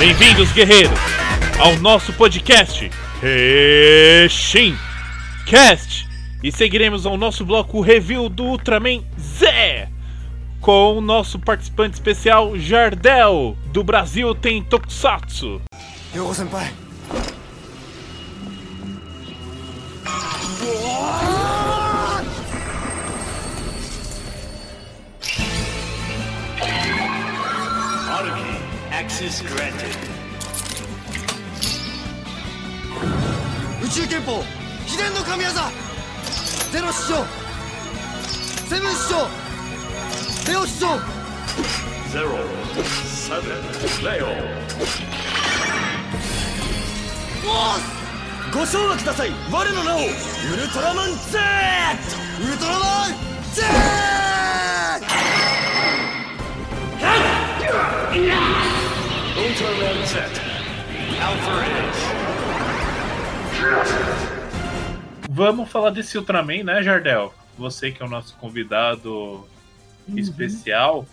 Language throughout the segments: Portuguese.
Bem-vindos, guerreiros, ao nosso podcast Reshin Cast. E seguiremos ao nosso bloco review do Ultraman Z com o nosso participante especial Jardel do Brasil tem Tokusatsu. Yogo access granted. 宇宙憲法秘伝の神業。ゼロ師匠。セブン師匠。レオ師匠。Zero, seven, Leo. ご唱和ください。我の名を。ウルトラマン Z ウルトラマン Z Ultraman Vamos falar desse Ultraman, né, Jardel? Você que é o nosso convidado especial.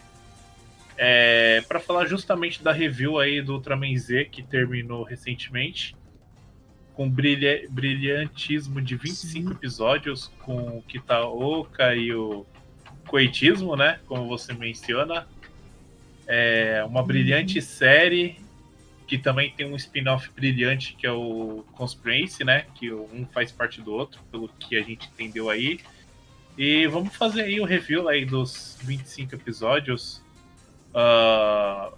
É, para falar justamente da review aí do Ultraman Z que terminou recentemente. Com brilha, brilhantismo de 25 episódios, com o Kitaoka e o Coitismo, né? Como você menciona. É uma brilhante série que também tem um spin-off brilhante que é o Conspiracy, né? Que um faz parte do outro, pelo que a gente entendeu aí. E vamos fazer aí o review aí dos 25 episódios. Ah,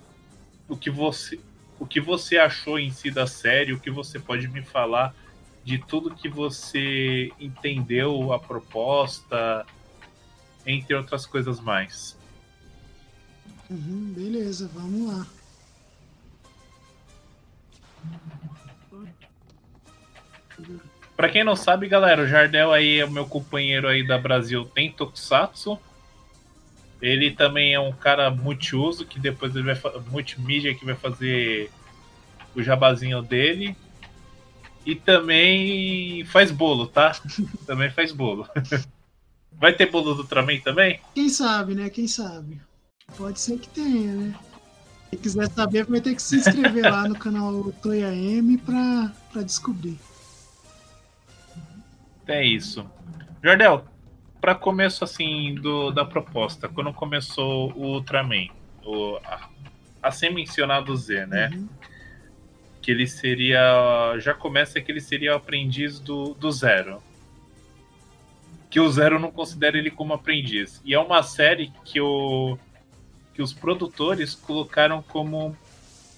o que você o que você achou em si da série, o que você pode me falar de tudo que você entendeu a proposta, entre outras coisas mais. Uhum, beleza, vamos lá. Pra quem não sabe, galera, o Jardel aí é o meu companheiro aí da Brasil tem Tokusatsu. Ele também é um cara multiuso, que depois ele vai multimídia que vai fazer o jabazinho dele. E também faz bolo, tá? também faz bolo. Vai ter bolo do Ultraman também? Quem sabe, né? Quem sabe? Pode ser que tenha, né? Quem quiser saber vai ter que se inscrever lá no canal Toya M pra, pra descobrir. É isso. Jardel, para começo assim do, da proposta, quando começou o Ultraman, o, a, a ser mencionado Z, né? Uhum. Que ele seria. Já começa que ele seria o aprendiz do, do Zero. Que o Zero não considera ele como aprendiz. E é uma série que, o, que os produtores colocaram como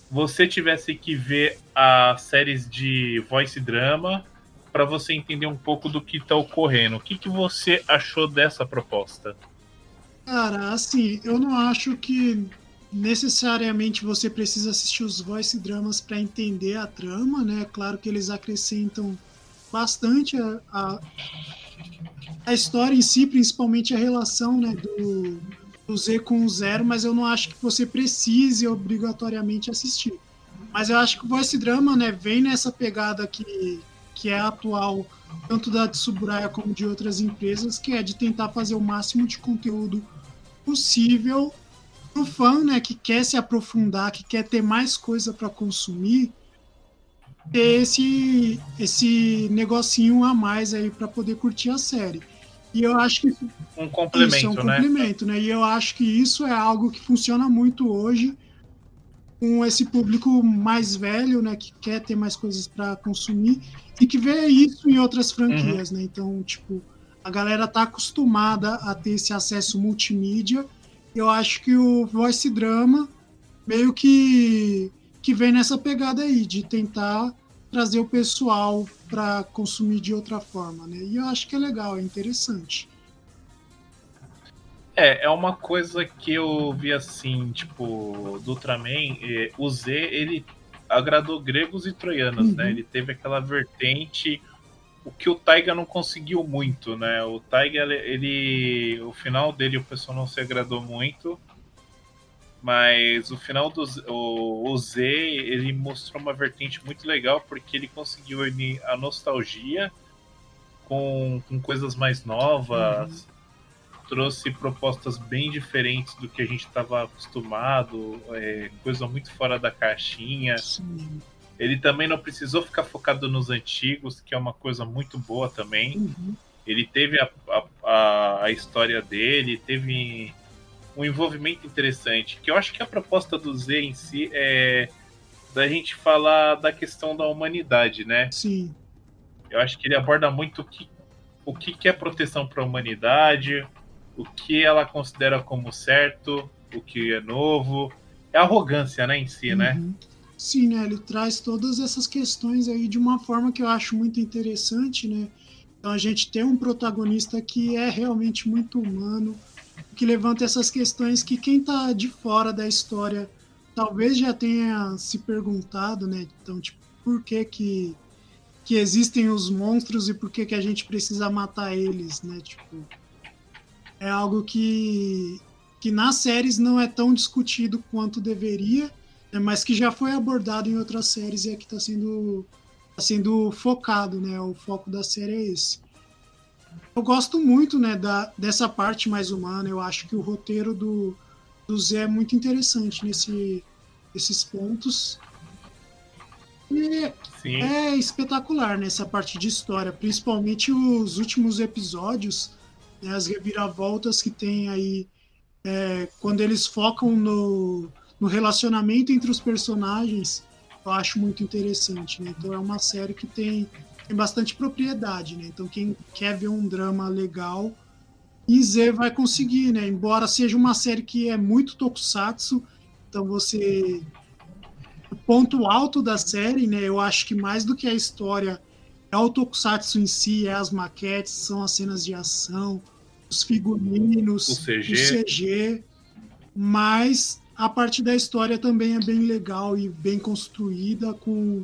você tivesse que ver as séries de voice drama para você entender um pouco do que está ocorrendo. O que, que você achou dessa proposta? Cara, assim, eu não acho que necessariamente você precisa assistir os voice dramas para entender a trama, né? Claro que eles acrescentam bastante a, a, a história em si, principalmente a relação né, do, Z com Zero, mas eu não acho que você precise obrigatoriamente assistir. Mas eu acho que o voice drama né, vem nessa pegada que, que é atual, tanto da Tsuburaya como de outras empresas, que é de tentar fazer o máximo de conteúdo possível pro fã, né, que quer se aprofundar, que quer ter mais coisa para consumir, ter esse esse negocinho a mais aí para poder curtir a série. E eu acho que isso, Um complemento, isso é um né? complemento, né? E eu acho que isso é algo que funciona muito hoje com esse público mais velho, né, que quer ter mais coisas para consumir e que vê isso em outras franquias, né? Então, tipo, a galera tá acostumada a ter esse acesso multimídia. Eu acho que o voice drama meio que que vem nessa pegada aí de tentar trazer o pessoal para consumir de outra forma, né? E eu acho que é legal, é interessante. É, é uma coisa que eu vi assim, tipo, do Ultraman, eh, o Z, ele agradou gregos e troianos, Uhum. né? Ele teve aquela vertente, o que o Taiga não conseguiu muito, né? O Taiga, ele, ele- o final dele o pessoal não se agradou muito, mas o final do Z- o, o Z, ele mostrou uma vertente muito legal, porque ele conseguiu unir a nostalgia com, com coisas mais novas, trouxe propostas bem diferentes do que a gente estava acostumado, é, coisa muito fora da caixinha. Sim. Ele também não precisou ficar focado nos antigos, que é uma coisa muito boa também. Uhum. Ele teve a, a, a história dele, teve um envolvimento interessante. Que eu acho que a proposta do Z em si é da gente falar da questão da humanidade, né? Sim. Eu acho que ele aborda muito o que, o que, que é proteção para a humanidade, o que ela considera como certo, o que é novo. É arrogância, né, em si, né? Uhum. Sim, né? Ele traz todas essas questões aí de uma forma que eu acho muito interessante, né? Então a gente tem um protagonista que é realmente muito humano, que levanta essas questões que quem tá de fora da história talvez já tenha se perguntado, né? Então, tipo, por que que, que existem os monstros e por que que a gente precisa matar eles, né? Tipo, é algo que, que nas séries não é tão discutido quanto deveria, né? mas que já foi abordado em outras séries e aqui está sendo, tá sendo focado, né? O foco da série é esse. Eu gosto muito, né, da, dessa parte mais humana. Eu acho que o roteiro do, do Zé é muito interessante nesse, nesses pontos. E Sim. é espetacular nessa parte de história, principalmente os últimos episódios, né, as reviravoltas que tem aí é, quando eles focam no, no relacionamento entre os personagens, eu acho muito interessante. Né? Então é uma série que tem, tem bastante propriedade. Né? Então quem quer ver um drama legal, Z vai conseguir, né? Embora seja uma série que é muito tokusatsu, então você o ponto alto da série, né? Eu acho que mais do que a história é o tokusatsu em si, é as maquetes, são as cenas de ação, os figurinos, O CG. o CG, mas a parte da história também é bem legal e bem construída com,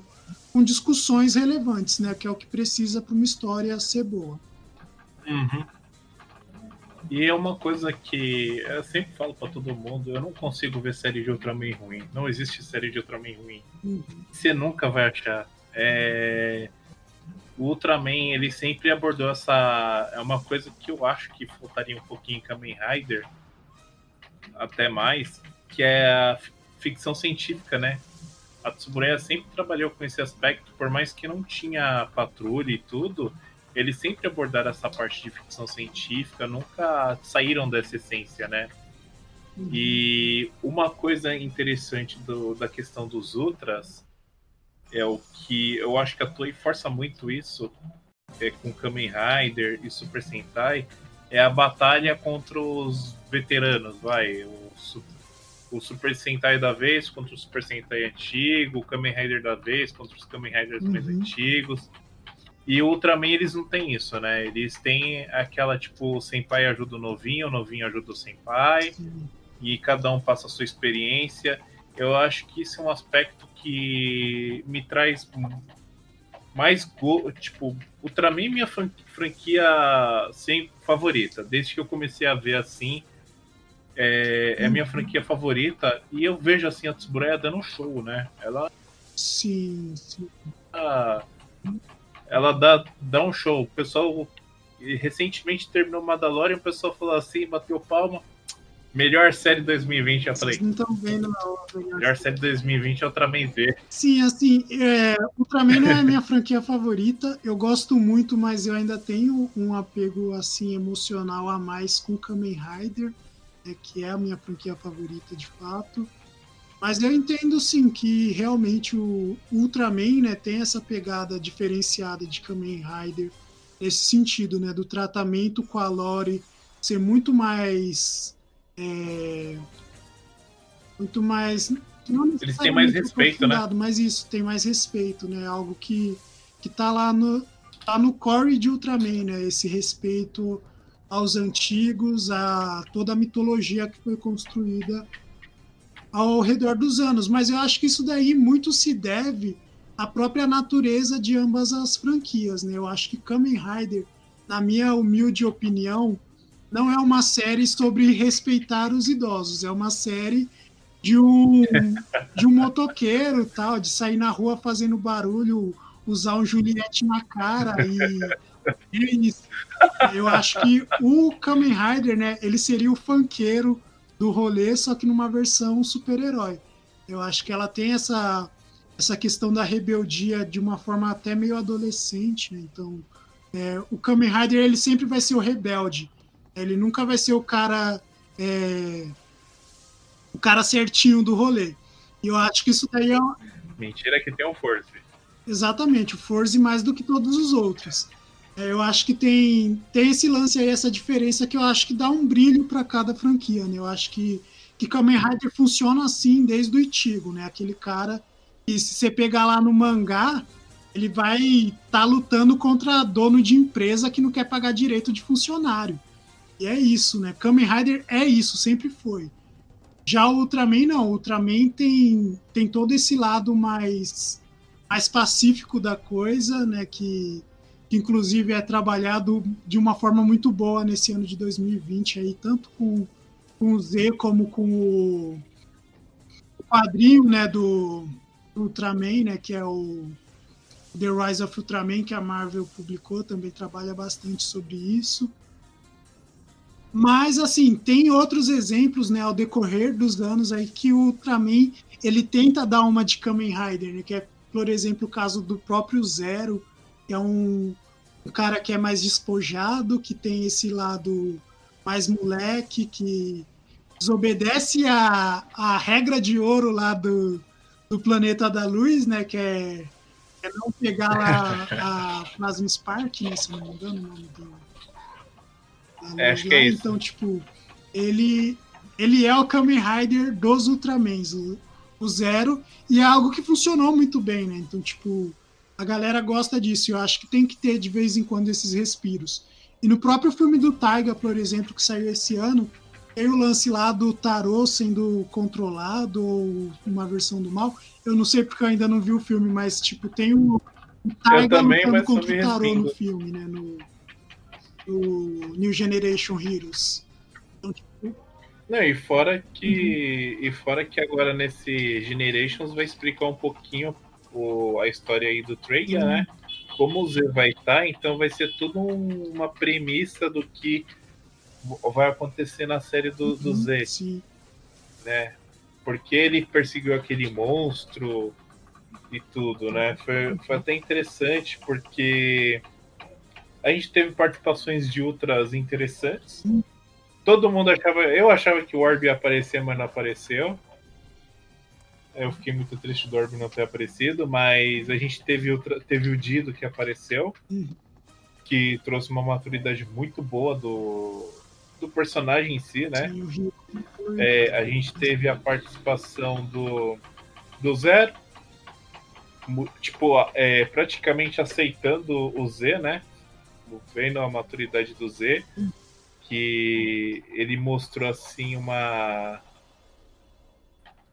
com discussões relevantes, né? Que é o que precisa para uma história ser boa. Uhum. E é uma coisa que eu sempre falo pra todo mundo, eu não consigo ver série de Ultraman ruim. Não existe série de Ultraman ruim. Uhum. Você nunca vai achar. É... O Ultraman, ele sempre abordou essa... É uma coisa que eu acho que faltaria um pouquinho em Kamen Rider, até mais, que é a fi- ficção científica, né? A Tsuburaya sempre trabalhou com esse aspecto, por mais que não tinha patrulha e tudo, eles sempre abordaram essa parte de ficção científica, nunca saíram dessa essência, né? E uma coisa interessante do- da questão dos Ultras é o que eu acho que a Toei força muito isso é, com Kamen Rider e Super Sentai é a batalha contra os veteranos, vai. O, Su- o Super Sentai da vez contra o Super Sentai antigo, o Kamen Rider da vez contra os Kamen Riders mais Uhum. antigos. E o Ultraman eles não têm isso, né? Eles têm aquela tipo, o Senpai ajuda o novinho, o novinho ajuda o Senpai Sim. e cada um passa a sua experiência. Eu acho que isso é um aspecto que me traz mais go... tipo, Ultraman é minha fran- franquia sempre favorita, desde que eu comecei a ver assim. É, é minha franquia favorita e eu vejo assim a Tsuburaya dando um show, né? Ela Sim, sim. ela dá, dá um show. O pessoal recentemente terminou Mandalorian, o pessoal falou assim, bateu palma. Melhor série 2020, eu falei. Vocês não estão vendo na outra. Melhor série 2020 é Ultraman Z. Sim, assim, é, Ultraman não é a minha franquia favorita. Eu gosto muito, mas eu ainda tenho um apego assim emocional a mais com Kamen Rider, né, que é a minha franquia favorita de fato. Mas eu entendo sim que realmente o Ultraman né, tem essa pegada diferenciada de Kamen Rider nesse sentido, né, do tratamento com a Lore ser muito mais é, muito mais não Eles têm mais respeito, né? Mas isso, tem mais respeito, né? Algo que, que tá lá no, tá no core de Ultraman, né? Esse respeito aos antigos, a toda a mitologia que foi construída ao redor dos anos. Mas eu acho que isso daí muito se deve à própria natureza de ambas as franquias, né? Eu acho que Kamen Rider, na minha humilde opinião, não é uma série sobre respeitar os idosos, é uma série de um, de um motoqueiro tal, de sair na rua fazendo barulho, usar um Juliette na cara e isso. Eu acho que o Kamen Rider, né, ele seria o funkeiro do rolê, só que numa versão super-herói. Eu acho que ela tem essa, essa questão da rebeldia de uma forma até meio adolescente, né? Então, é, o Kamen Rider, ele sempre vai ser o rebelde. Ele nunca vai ser o cara... É, o cara certinho do rolê. E eu acho que isso daí é... Mentira que tem um Force. Exatamente, o Force mais do que todos os outros. É, eu acho que tem, tem esse lance aí, essa diferença que eu acho que dá um brilho para cada franquia, né? Eu acho que, que Kamen Rider funciona assim desde o Itigo, né? Aquele cara que se você pegar lá no mangá, ele vai estar tá lutando contra dono de empresa que não quer pagar direito de funcionário. E é isso, né? Kamen Rider é isso, sempre foi. Já o Ultraman não, o Ultraman tem, tem todo esse lado mais, mais pacífico da coisa, né? Que que inclusive é trabalhado de uma forma muito boa nesse ano de 2020 aí, tanto com, com o Z como com o, quadrinho né, do, do Ultraman, né, que é o The Rise of Ultraman, que a Marvel publicou, também trabalha bastante sobre isso. Mas, assim, tem outros exemplos, né, ao decorrer dos anos aí, que o Ultraman, ele tenta dar uma de Kamen Rider, né, que é, por exemplo, o caso do próprio Zero, é um, um cara que é mais despojado, que tem esse lado mais moleque, que desobedece a, a regra de ouro lá do, do planeta da luz, né? Que é, é não pegar lá a Plasma Spark, né? Se não me engano, o nome do. É, acho que é isso. Então, tipo, ele, ele é o Kamen Rider dos Ultramans, o, o Zero, e é algo que funcionou muito bem, né? Então, tipo, a galera gosta disso. Eu acho que tem que ter de vez em quando esses respiros. E no próprio filme do Taiga, por exemplo, que saiu esse ano, tem o lance lá do tarô sendo controlado ou uma versão do mal. Eu não sei porque eu ainda não vi o filme, mas tipo, tem o, o Taiga lutando contra o tarô no filme, né? No, no New Generation Heroes. Então, tipo... Não, e fora que. Uhum. E fora que agora nesse Generations vai explicar um pouquinho o, a história aí do Trigger, né? Como o Z vai estar, tá, então vai ser tudo um, uma premissa do que vai acontecer na série do, do uhum, Z. Sim. Né? Porque ele perseguiu aquele monstro e tudo, né? Foi, foi até interessante porque a gente teve participações de ultras interessantes. Todo mundo achava. Eu achava que o Orb ia aparecer, mas não apareceu. Eu fiquei muito triste do Orb não ter aparecido, mas a gente teve, outra, teve o Dido que apareceu, uhum. que trouxe uma maturidade muito boa do, do personagem em si, né? É, a gente teve a participação do, do Zero, tipo, é, praticamente aceitando o Z, né? Vendo a maturidade do Z, uhum. que ele mostrou assim uma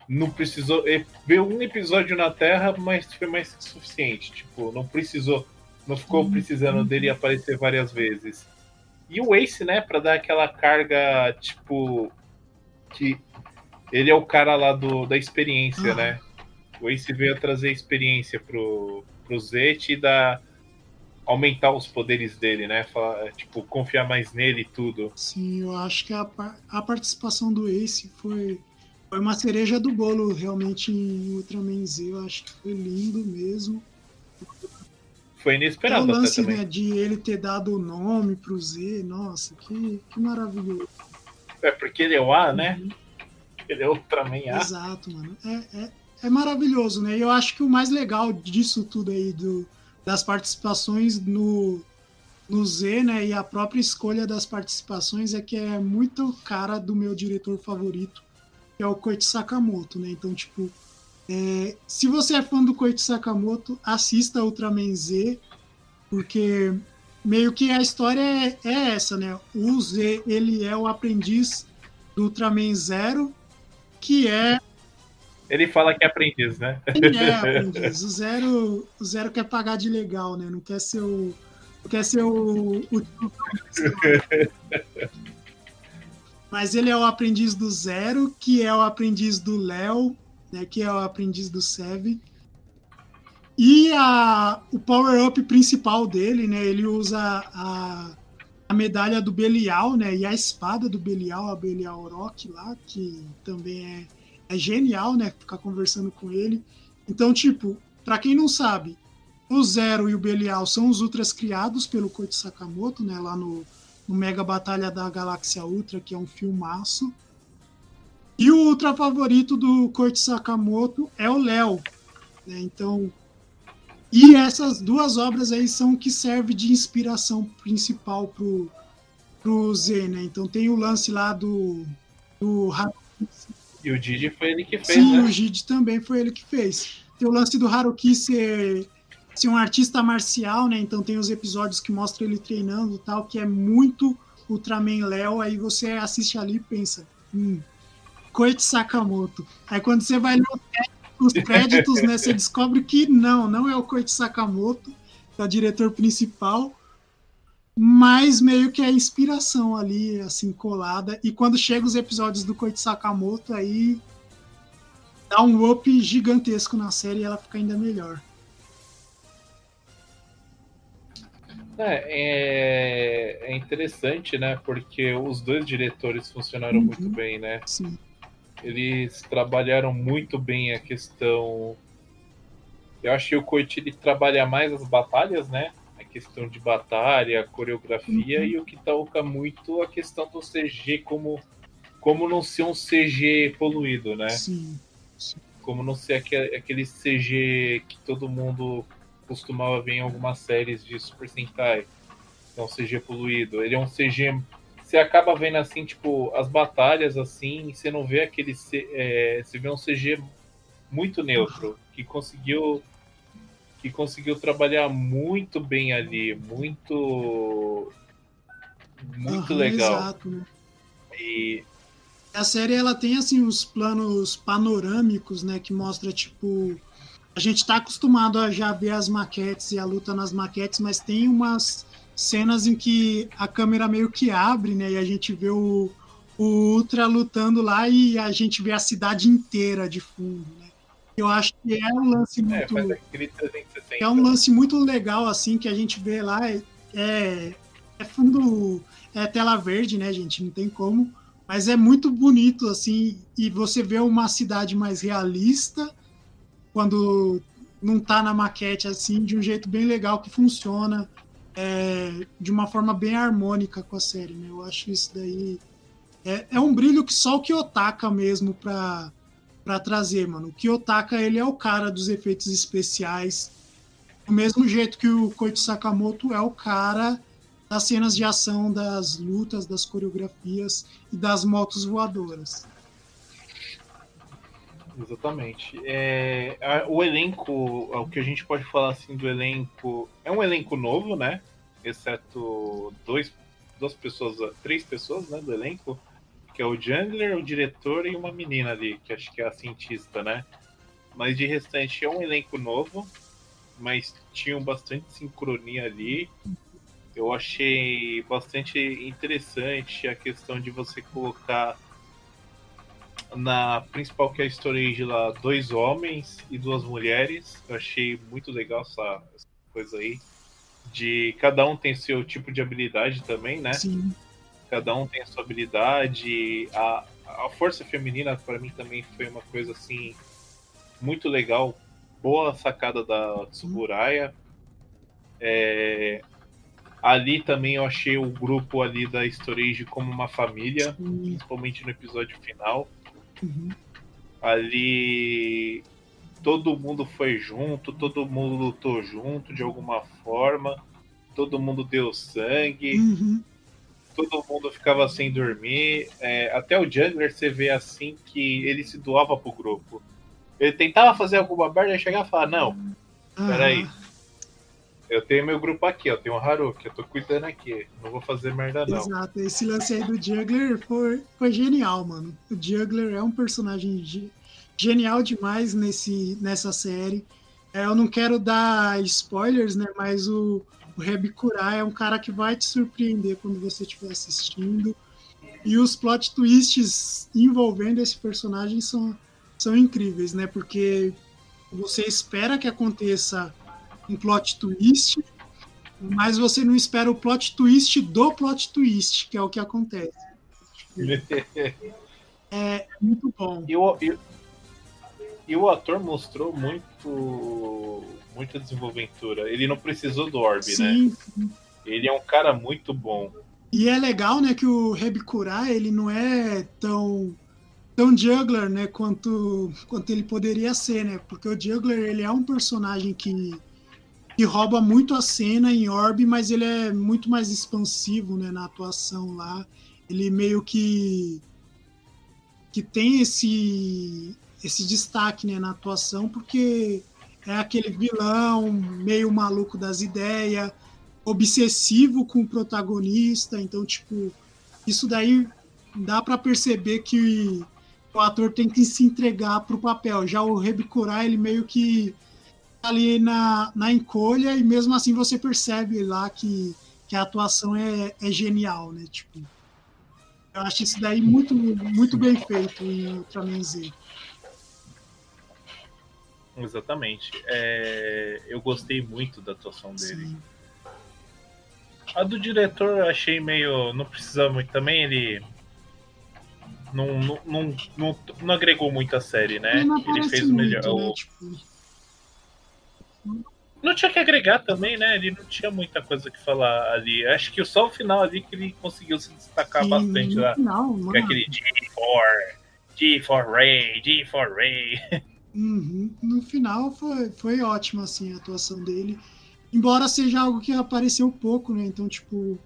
não precisou. Veio um episódio na Terra, mas foi mais que suficiente. Tipo, não precisou. Não ficou precisando dele aparecer várias vezes. E o Ace, né, pra dar aquela carga, tipo. Que ele é o cara lá do, da experiência, ah. né? O Ace veio trazer experiência pro, pro Zet e dar. aumentar os poderes dele, né? Falar, tipo, confiar mais nele e tudo. Sim, eu acho que a, a participação do Ace foi foi uma cereja do bolo realmente em Ultraman Z. Eu acho que foi lindo mesmo. Foi inesperado o lance, né, de ele ter dado o nome pro Z, nossa, que, que maravilhoso. É porque ele é o A, né? Uhum. Ele é Ultraman A. Exato, mano. É, é, é maravilhoso, né? E eu acho que o mais legal disso tudo aí, do, das participações no, no Z, né? E a própria escolha das participações é que é muito cara do meu diretor favorito, que é o Koichi Sakamoto, né? Então, tipo, é, se você é fã do Koichi Sakamoto, assista Ultraman Z, porque meio que a história é, é, essa, né? O Z, ele é o aprendiz do Ultraman Zero, que é... Ele fala que é aprendiz, né? Ele é aprendiz. O Zero, o Zero quer pagar de legal, né? Não quer ser o... Não quer ser o... o... Mas ele é o aprendiz do Zero, que é o aprendiz do Léo, né, que é o aprendiz do Sev. E a, o power-up principal dele, né? Ele usa a, a medalha do Belial, né? E a espada do Belial, a Belial Rock lá, que também é, é genial, né? Ficar conversando com ele. Então, tipo, para quem não sabe, o Zero e o Belial são os Ultras criados pelo Koichi Sakamoto, né? Lá no, no Mega Batalha da Galáxia Ultra, que é um filmaço. E o ultra favorito do Koichi Sakamoto é o Léo. Né? Então, e essas duas obras aí são o que serve de inspiração principal pro, pro Z, né? Então tem o lance lá do, do E o Didi foi ele que fez, Sim, né? o Didi também foi ele que fez. Tem o lance do Haruki ser, ser um artista marcial, né? Então tem os episódios que mostram ele treinando tal, que é muito Ultraman Léo. Aí você assiste ali e pensa, hum, Koichi Sakamoto. Aí quando você vai ler os créditos, né, você descobre que não, não é o Koichi Sakamoto, que é o diretor principal, mas meio que é a inspiração ali, assim, colada. E quando chega os episódios do Koichi Sakamoto, aí dá um up gigantesco na série e ela fica ainda melhor. É, é, é interessante, né? Porque os dois diretores funcionaram Uhum. muito bem, né? Sim. Eles trabalharam muito bem a questão. Eu acho que o Koichi ele trabalha mais as batalhas, né? A questão de batalha, a coreografia, Uhum. e o que toca muito a questão do CG como, como não ser um CG poluído, né? Sim. Como não ser aquele CG que todo mundo costumava ver em algumas séries de Super Sentai. É um CG poluído. Ele é um CG. Você acaba vendo assim, tipo, as batalhas assim, e você não vê aquele. C- É, você vê um CG muito neutro, que conseguiu. Que conseguiu trabalhar muito bem ali, muito. Muito Aham, legal. Exato, né? E A série ela tem assim os planos panorâmicos, né, que mostra tipo a gente tá acostumado a já ver as maquetes e a luta nas maquetes, mas tem umas cenas em que a câmera meio que abre, né, e a gente vê o, o Ultra lutando lá e a gente vê a cidade inteira de fundo, né? Eu acho que é um lance é, muito 360. é um lance muito legal, assim, que a gente vê lá. É, é, é fundo. É tela verde, né, gente? Não tem como. Mas é muito bonito, assim. E você vê uma cidade mais realista quando não tá na maquete, assim, de um jeito bem legal que funciona. é, de uma forma bem harmônica com a série, né? Eu acho isso daí. É, é um brilho que só o Kiyotaka mesmo pra, pra trazer, mano. O Kiyotaka, ele é o cara dos efeitos especiais do mesmo jeito que o Koichi Sakamoto é o cara das cenas de ação, das lutas, das coreografias e das motos voadoras. Exatamente. É, a- o elenco, o que a gente pode falar assim do elenco, é um elenco novo, né? Exceto dois, duas pessoas, três pessoas, né, do elenco, que é o Jungler, o diretor e uma menina ali, que acho que é a cientista, né? Mas de restante é um elenco novo, mas tinham bastante sincronia ali. Eu achei bastante interessante a questão de você colocar na principal que é a storage lá, dois homens e duas mulheres. Eu achei muito legal essa, essa coisa aí. De cada um tem seu tipo de habilidade também, né? Sim, Cada um tem a sua habilidade. A, a força feminina, para mim, também foi uma coisa assim muito legal. Boa sacada da Tsuburaya. É, ali também eu achei o grupo ali da Storage como uma família, sim, principalmente no episódio final. Uhum, ali todo mundo foi junto, todo mundo lutou junto de alguma forma, todo mundo deu sangue, uhum, todo mundo ficava sem dormir. É, até o Jungler você vê assim que ele se doava pro grupo. Ele tentava fazer alguma merda e chegava e falar, não, Peraí. Eu tenho meu grupo aqui, eu tenho o Haruki, eu tô cuidando aqui, não vou fazer merda não. Exato, esse lance aí do Juggler foi, foi genial, mano. O Juggler é um personagem ge- genial demais nesse, nessa série. É, eu não quero dar spoilers, né? Mas o, o Rebikura é um cara que vai te surpreender quando você estiver assistindo. E os plot twists envolvendo esse personagem são, são incríveis, né? Porque Você espera que aconteça um plot twist, mas você não espera o plot twist do plot twist, que é o que acontece. é muito bom. E o, e, e o ator mostrou muito muita desenvoltura. Ele não precisou do Orb, Sim. né? Ele é um cara muito bom. E é legal, né, que o Rebikurai, ele não é tão tão juggler, né, quanto quanto ele poderia ser, né? Porque o juggler, ele é um personagem que que rouba muito a cena em Orb, mas ele é muito mais expansivo, né, na atuação lá. Ele meio que que tem esse esse destaque, né, na atuação, porque é aquele vilão meio maluco das ideias, obsessivo com o protagonista, então tipo, isso daí dá para perceber que o ator tem que se entregar pro papel. Já o Rebikurai, ele meio que ali na, na encolha e mesmo assim você percebe lá que, que a atuação é, é genial, né? Tipo, eu acho isso daí muito, muito bem feito em Ultraman Z. Exatamente. É, eu gostei muito da atuação dele. Sim. A do diretor eu achei meio. Não precisava muito também, ele. Não, não, não, não, não agregou muito a série, né? Ele Ele fez o melhor. muito, né? o- Tipo, Não tinha que agregar também, né? Ele não tinha muita coisa que falar ali. Acho que só o final ali que ele conseguiu se destacar sim, bastante lá. é mano, aquele G4, G4 Ray, G4 Ray. Uhum. No final foi, foi ótima assim, a atuação dele. Embora seja algo que apareceu pouco, né? Então, tipo,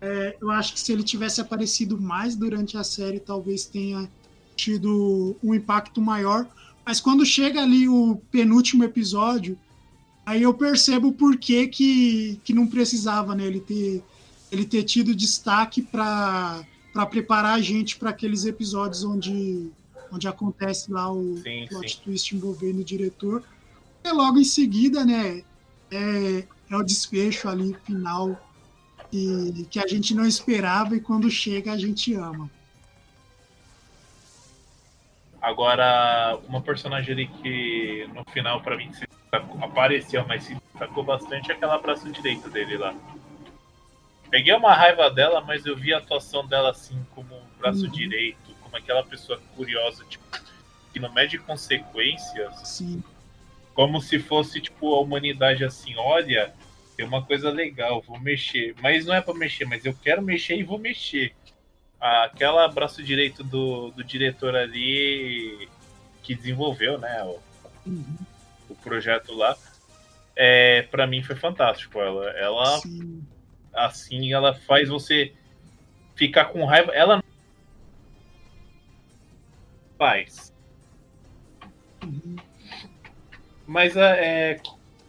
é, eu acho que se ele tivesse aparecido mais durante a série, talvez tenha tido um impacto maior. Mas quando chega ali o penúltimo episódio, aí eu percebo por que, que, que não precisava né, ele, ter, ele ter tido destaque para preparar a gente para aqueles episódios onde, onde acontece lá o Sim, plot sim. twist envolvendo o diretor. E logo em seguida, né, é, é o desfecho ali final e, que a gente não esperava e quando chega a gente ama. Agora, uma personagem ali que no final pra mim se destacou- apareceu, mas se destacou bastante é aquela braço direito dele lá. Peguei uma raiva dela, mas eu vi a atuação dela assim como um braço Uhum. direito, como aquela pessoa curiosa, tipo, que não mede consequências, Sim, como se fosse tipo a humanidade assim, olha, tem uma coisa legal, vou mexer. Mas não é pra mexer, mas eu quero mexer e vou mexer. Aquela braço direito do, do diretor ali que desenvolveu, né, o, uhum, o projeto lá, é, para mim foi fantástico. Ela, ela sim. assim, ela faz você ficar com raiva. Ela não faz. Uhum. Mas é,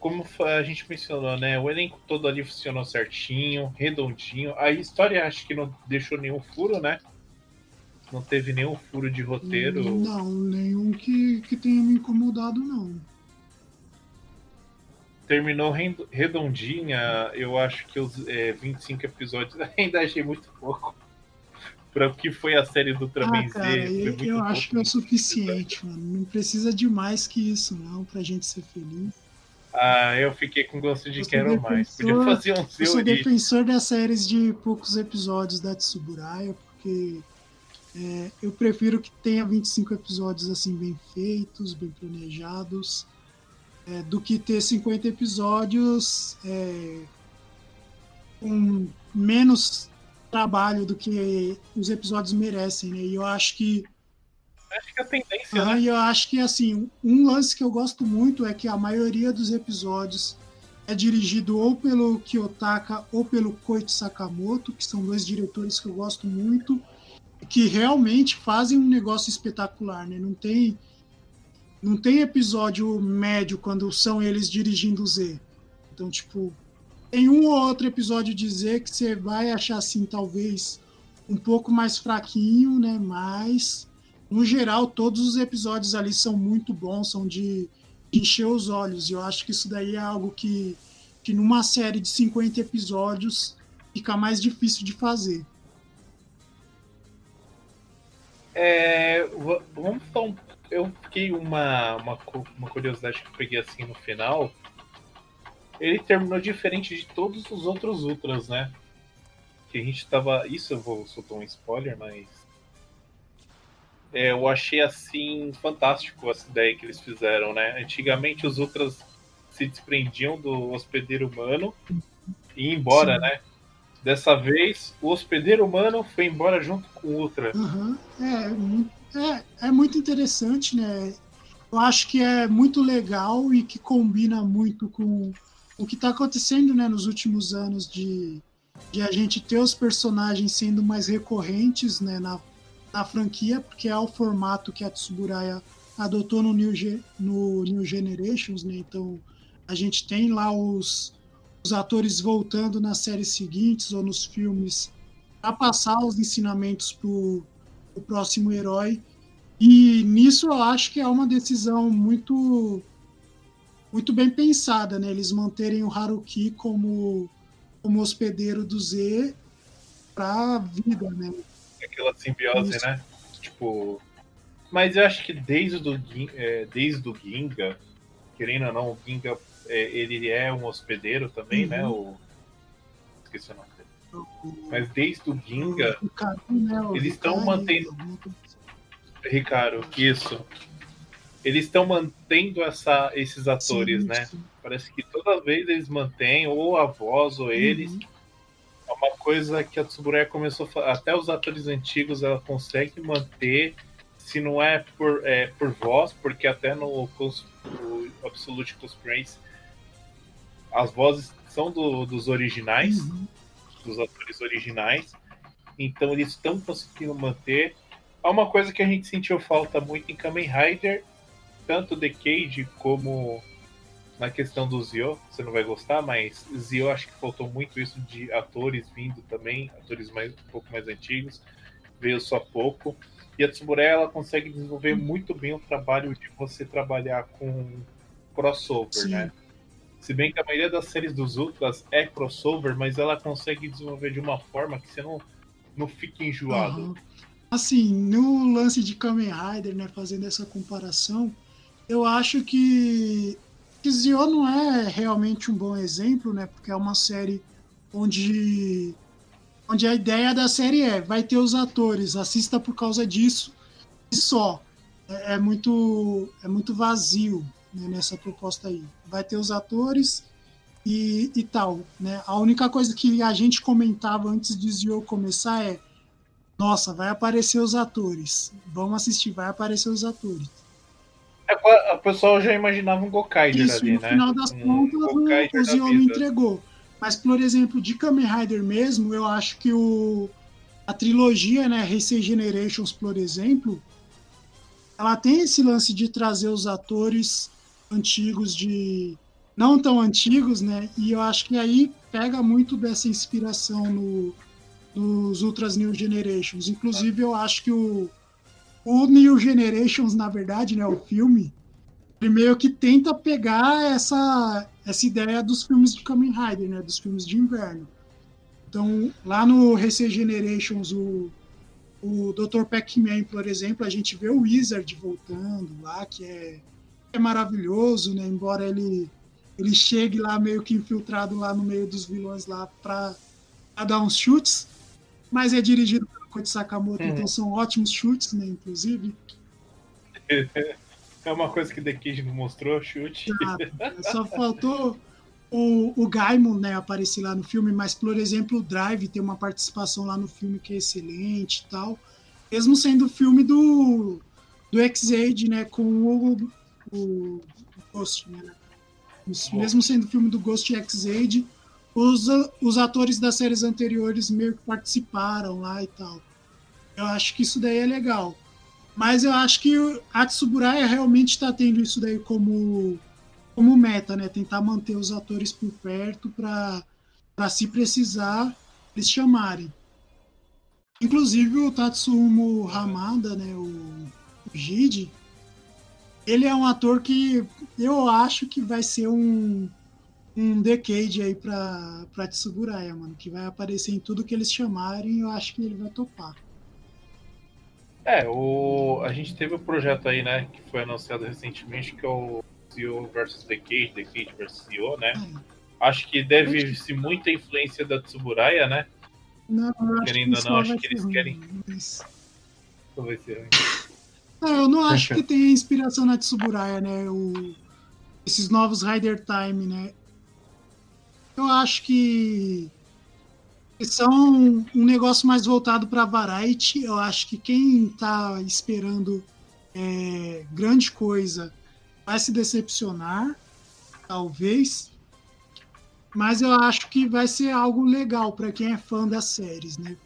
como a gente mencionou, né? O elenco todo ali funcionou certinho, redondinho. A história acho que não deixou nenhum furo, né? Não teve nenhum furo de roteiro. Não, nenhum que, que tenha me incomodado, não. Terminou redondinha. Eu acho que os é, 25 episódios ainda achei muito pouco. Para o que foi a série do Ultraman Ah, Z. cara, eu, eu acho que é o suficiente, mano. Não precisa de mais que isso, não, pra gente ser feliz. Ah, eu fiquei com gosto de Eu sou quero mais. Podia fazer um Eu seu sou origem. defensor das séries de poucos episódios da Tsuburaya, porque é, eu prefiro que tenha 25 episódios assim bem feitos, bem planejados, é, do que ter 50 episódios é, com menos trabalho do que os episódios merecem, né? E eu acho que Acho que a tendência, Aham, né? e eu acho que assim, um lance que eu gosto muito é que a maioria dos episódios é dirigido ou pelo Kiyotaka ou pelo Koichi Sakamoto, que são dois diretores que eu gosto muito, que realmente fazem um negócio espetacular, né? Não tem não tem episódio médio quando são eles dirigindo o Z. Então, tipo, tem um ou outro episódio de Z que você vai achar assim, talvez um pouco mais fraquinho, né? Mas no geral, todos os episódios ali são muito bons, são de encher os olhos. E eu acho que isso daí é algo que, que numa série de 50 episódios fica mais difícil de fazer. É, vamos falar um, eu fiquei uma, uma, uma curiosidade que eu peguei assim no final. Ele terminou diferente de todos os outros Ultras, né? Que a gente tava. Isso eu vou soltar um spoiler, mas. É, eu achei assim fantástico essa ideia que eles fizeram, né? Antigamente os Ultras se desprendiam do hospedeiro humano e iam embora, Sim. né? Dessa vez, o hospedeiro humano foi embora junto com o Ultra. Uhum. É, é, é muito interessante, né? Eu acho que é muito legal e que combina muito com o que está acontecendo né, nos últimos anos de, de a gente ter os personagens sendo mais recorrentes né, na, na franquia, porque é o formato que a Tsuburaya adotou no New, no New Generations, né? Então a gente tem lá os, os atores voltando nas séries seguintes ou nos filmes para passar os ensinamentos para o próximo herói. E nisso eu acho que é uma decisão muito muito bem pensada, né? Eles manterem o Haruki como, como hospedeiro do Z para a vida, né? Aquela simbiose, Isso. né? Tipo, mas eu acho que desde o, é, desde o Ginga, querendo ou não, o Ginga é, ele é um hospedeiro também, né? uhum. né? O... Esqueci o nome dele. Mas desde o Ginga, o né? o eles estão mantendo. Ricardo, isso. Eles estão mantendo essa, esses atores, sim, né? Sim. Parece que toda vez eles mantêm, ou a voz, ou eles. Uhum. É uma coisa que a Tsuburaya começou a Até os atores antigos ela consegue manter, se não é por, é, por voz, porque até no, no Absolute Conspiracy as vozes são do, dos originais, uhum. dos atores originais, então eles estão conseguindo manter. Há uma coisa que a gente sentiu falta muito em Kamen Rider, tanto The Cage como na questão do Zio, você não vai gostar, mas Zio acho que faltou muito isso de atores vindo também, atores mais, um pouco mais antigos, veio só pouco. E a Tsuburaya ela consegue desenvolver muito bem o trabalho de você trabalhar com crossover, Sim. né? Se bem que a maioria das séries dos Ultras é crossover, mas ela consegue desenvolver de uma forma que você não, não fica enjoado. Uhum. Assim, no lance de Kamen Rider, né, fazendo essa comparação, eu acho que, Zio não é realmente um bom exemplo, né, porque é uma série onde, onde a ideia da série é, vai ter os atores, assista por causa disso e só. É, é muito, é muito vazio né, nessa proposta aí. Vai ter os atores e, e tal. Né? A única coisa que a gente comentava antes de Zio começar é nossa, vai aparecer os atores. Vamos assistir, vai aparecer os atores. É, o pessoal já imaginava um Gokaiger Isso, ali, no né? final das um contas, o, o Zio não entregou. Mas, por exemplo, de Kamen Rider mesmo, eu acho que o, a trilogia, né, Heisei Generations, por exemplo, ela tem esse lance de trazer os atores antigos de não tão antigos, né? E eu acho que aí pega muito dessa inspiração no, nos Ultras New Generations. Inclusive, eu acho que o, o New Generations, na verdade, né, o filme, ele meio que tenta pegar essa, essa ideia dos filmes de Kamen Rider, né, dos filmes de inverno. Então, lá no Heisei Generations, o, o Dr. Pac-Man, por exemplo, a gente vê o Wizard voltando lá, que é é maravilhoso, né? Embora ele ele chegue lá meio que infiltrado lá no meio dos vilões lá para dar uns chutes, mas é dirigido pelo Koichi Sakamoto, então são ótimos chutes, né? Inclusive. É uma coisa que The Kid não mostrou, chute. Exato. Só faltou o, o Gaimon né, aparecer lá no filme, mas, por exemplo, o Drive tem uma participação lá no filme que é excelente e tal. Mesmo sendo o filme do, do X-Aid, né, com o o Ghost, né? Mesmo sendo filme do Ghost X-Aid, os, os atores das séries anteriores meio que participaram lá e tal. Eu acho que isso daí é legal. Mas eu acho que a Tsuburaya realmente está tendo isso daí como, como meta, né? Tentar manter os atores por perto para se precisar eles chamarem. Inclusive o Tatsumo Hamada, né? O, o Jide, ele é um ator que eu acho que vai ser um, um decade aí pra, pra Tsuburaya, mano. Que vai aparecer em tudo que eles chamarem e eu acho que ele vai topar. É, o, a gente teve o um projeto aí, né, que foi anunciado recentemente, que é o CEO versus Decade, Decade versus CEO, né? Hum. Acho que deve-se muita influência da Tsuburaya, né? Não, Querendo ou não, acho que eles ruim, querem. Mas... Vai ser não, eu não acho que tenha inspiração na Tsuburaya, né? O... Esses novos Rider Time, né? Eu acho que são um negócio mais voltado para variety. Eu acho que quem está esperando é, grande coisa vai se decepcionar, talvez. Mas eu acho que vai ser algo legal para quem é fã das séries, né?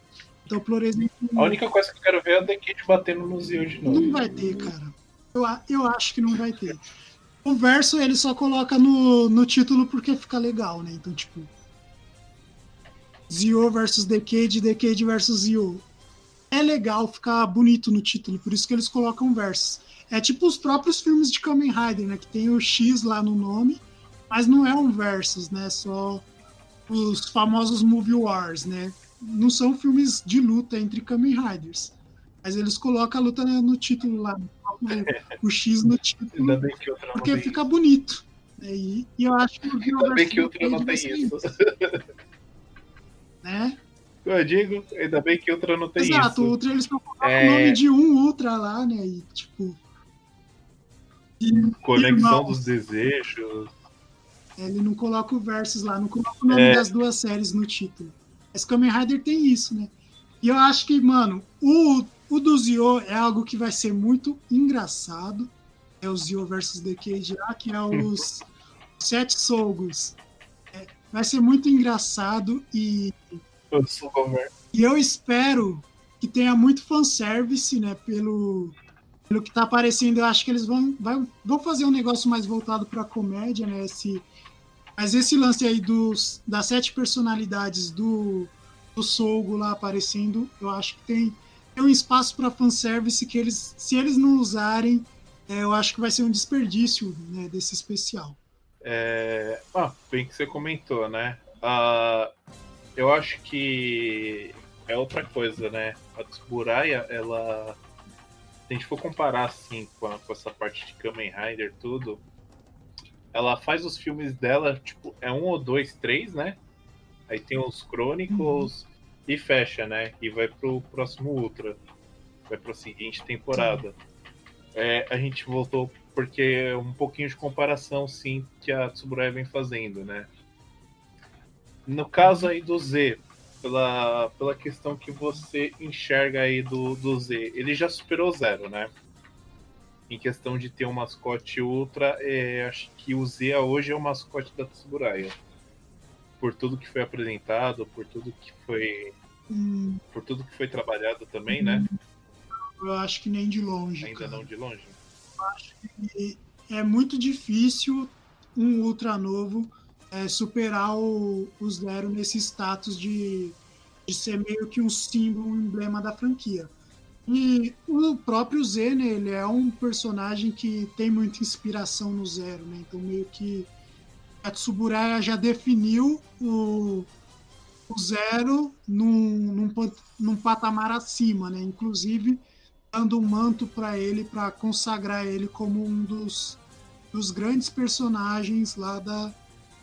Então, por exemplo. A única coisa que eu quero ver é o The Kid batendo no Zio de novo. Não vai ter, cara. Eu, eu acho que não vai ter. O verso ele só coloca no, no título porque fica legal, né? Então, tipo. Zio versus Decade, Decade versus Zio. É legal ficar bonito no título, por isso que eles colocam versos. É tipo os próprios filmes de Kamen Rider, né? Que tem o X lá no nome, mas não é um versus, né? Só os famosos Movie Wars, né? Não são filmes de luta entre Kamen Riders. Mas eles colocam a luta no título lá, o, X no título, porque fica isso. bonito. Né? E, e, eu acho que o Ainda bem que outro não tem isso. né? Eu digo, ainda bem que Ultra não tem Exato, isso. Exato, o Ultra eles colocam é... o nome de um Ultra lá, né? E tipo. E, Conexão dos desejos. Ele não coloca o versus lá, não coloca o nome é... das duas séries no título. Mas Kamen Rider tem isso, né? E eu acho que, mano, o, o do Zio é algo que vai ser muito engraçado. É o Zio versus lá, que é os Sete Sogos. É, vai ser muito engraçado e. E eu espero que tenha muito fanservice, né? Pelo, pelo que tá aparecendo, eu acho que eles vão, vai, vão fazer um negócio mais voltado pra comédia, né? Esse, mas esse lance aí dos, das sete personalidades do, do Sogo lá aparecendo, eu acho que tem, tem um espaço para fanservice que eles, se eles não usarem, é, eu acho que vai ser um desperdício né, desse especial. É... Ah, bem que você comentou, né? Uh, eu acho que é outra coisa, né? A Tsuburaya, ela. Se a gente for comparar assim com, a, com essa parte de Kamen Rider tudo, ela faz os filmes dela, tipo, é um ou dois, três, né? Aí tem os Chronicles uhum. E fecha, né? E vai pro próximo Ultra. Vai pra seguinte temporada. É, a gente voltou porque é um pouquinho de comparação, sim, que a Tsuburaya vem fazendo, né? No caso aí do Z, pela, pela questão que você enxerga aí do, do Z, ele já superou zero, né? em questão de ter um mascote ultra, é, acho que o Zia hoje é o mascote da Tsuburaya. Por tudo que foi apresentado, por tudo que foi. Hum. Por tudo que foi trabalhado também, né? Eu acho que nem de longe. Ainda cara. não de longe. Eu acho que é muito difícil um ultra novo é, superar o, o Zero nesse status de, de ser meio que um símbolo, um emblema da franquia. E o próprio Z, né, ele é um personagem que tem muita inspiração no Zero, né? Então meio que a Tsuburaya já definiu o, o Zero num, num, num patamar acima, né? Inclusive dando um manto para ele para consagrar ele como um dos, dos grandes personagens lá da,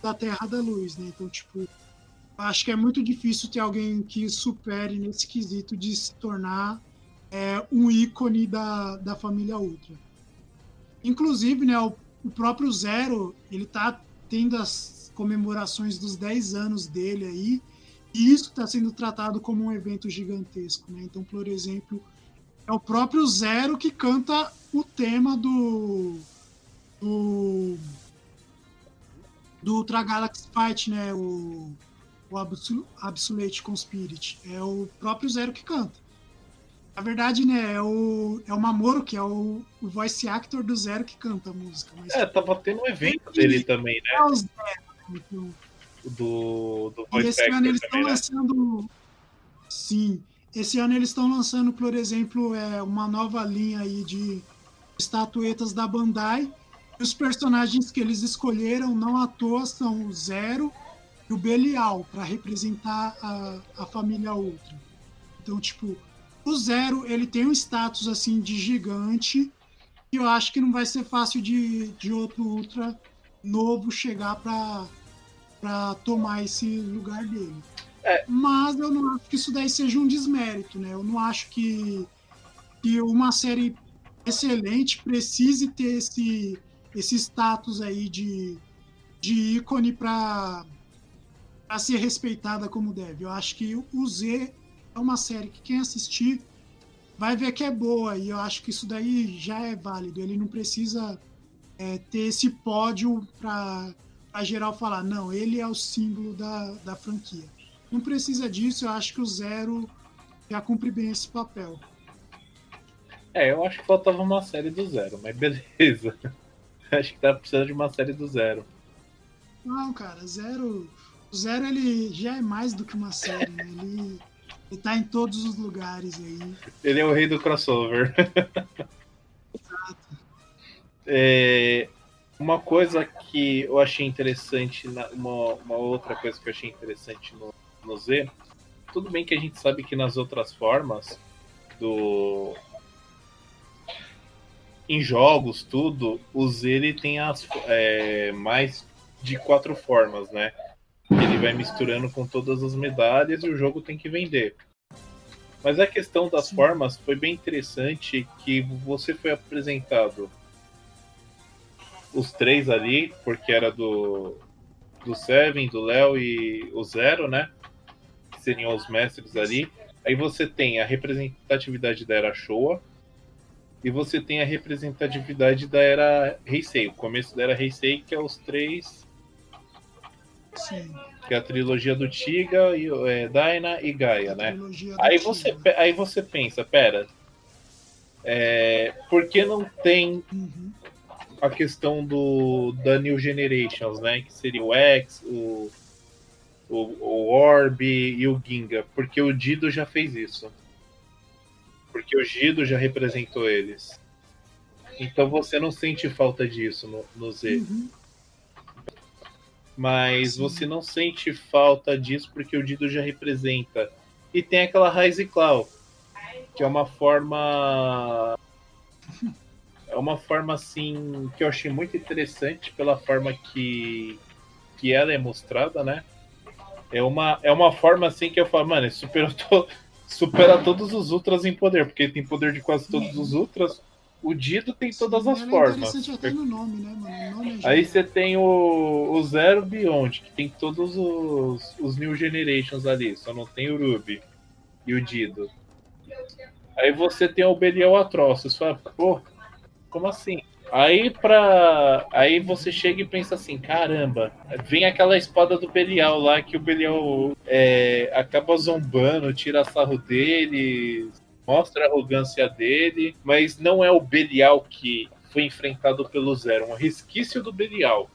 da Terra da Luz, né? Então, tipo, acho que é muito difícil ter alguém que supere nesse quesito de se tornar é, um ícone da, da família Ultra. Inclusive, né, o, o próprio Zero, ele tá tendo as comemorações dos 10 anos dele aí, e isso está sendo tratado como um evento gigantesco. Né? Então, por exemplo, é o próprio Zero que canta o tema do. do. do Ultra Galaxy Fight, né? O, o Absolute Conspirit. É o próprio Zero que canta. Na verdade, né, é o, é o Mamoro, que é o, o voice actor do Zero que canta a música. Mas, é, tava tendo um evento dele também, né? É o Zero, então. Do, do voice e esse actor ano eles estão né? lançando. Sim. Esse ano eles estão lançando, por exemplo, é, uma nova linha aí de estatuetas da Bandai. E os personagens que eles escolheram não à toa são o Zero e o Belial, para representar a, a família Ultra. Então, tipo, o Zero, ele tem um status assim de gigante que eu acho que não vai ser fácil de, de outro Ultra novo chegar para tomar esse lugar dele. É. Mas eu não acho que isso daí seja um desmérito, né? Eu não acho que, que uma série excelente precise ter esse, esse status aí de, de ícone para ser respeitada como deve. Eu acho que o Z é uma série que quem assistir vai ver que é boa e eu acho que isso daí já é válido. Ele não precisa é, ter esse pódio para geral falar, não, ele é o símbolo da, da franquia. Não precisa disso, eu acho que o Zero já cumpre bem esse papel. É, eu acho que faltava uma série do Zero, mas beleza. acho que tá precisando de uma série do Zero. Não, cara, Zero. O Zero ele já é mais do que uma série, né? Ele ele tá em todos os lugares aí. Ele é o rei do crossover. Exato. É, uma coisa que eu achei interessante, uma, uma, outra coisa que eu achei interessante no, no Z, tudo bem que a gente sabe que nas outras formas do em jogos tudo o Z ele tem as é, mais de quatro formas, né? Ele vai misturando com todas as medalhas e o jogo tem que vender. Mas a questão das formas foi bem interessante que você foi apresentado os três ali, porque era do do Seven, do Léo e o Zero, né? Que seriam os mestres ali. Aí você tem a representatividade da era Showa e você tem a representatividade da era Heisei, o começo da era Heisei, que é os três Sim. Que é a trilogia do Tiga, e, é, Daina e Gaia, né? Aí você, aí você pensa, pera, é, por que não tem uhum. a questão do da New Generations, né? Que seria o X, o, o, o Orb e o Ginga. Porque o Dido já fez isso. Porque o Dido já representou eles. Então você não sente falta disso no, no Z. Uhum mas você não sente falta disso porque o Dido já representa. E tem aquela Raiz Claw, que é uma forma. É uma forma assim que eu achei muito interessante pela forma que, que ela é mostrada, né? É uma, é uma forma assim que eu falo, mano, supera, to, supera todos os Ultras em poder, porque tem poder de quase todos os Ultras o Dido tem todas Sim, as é formas. até no nome, né, mano? Nome é Aí você tem o, o Zero Beyond, que tem todos os, os New Generations ali, só não tem o Ruby e o Dido. Aí você tem o Belial Atroz, você fala, pô, como assim? Aí pra. Aí você chega e pensa assim, caramba, vem aquela espada do Belial lá que o Belial é, acaba zombando, tira sarro dele, mostra a arrogância dele, mas não é o Belial que foi enfrentado pelo Zero, um resquício do Belial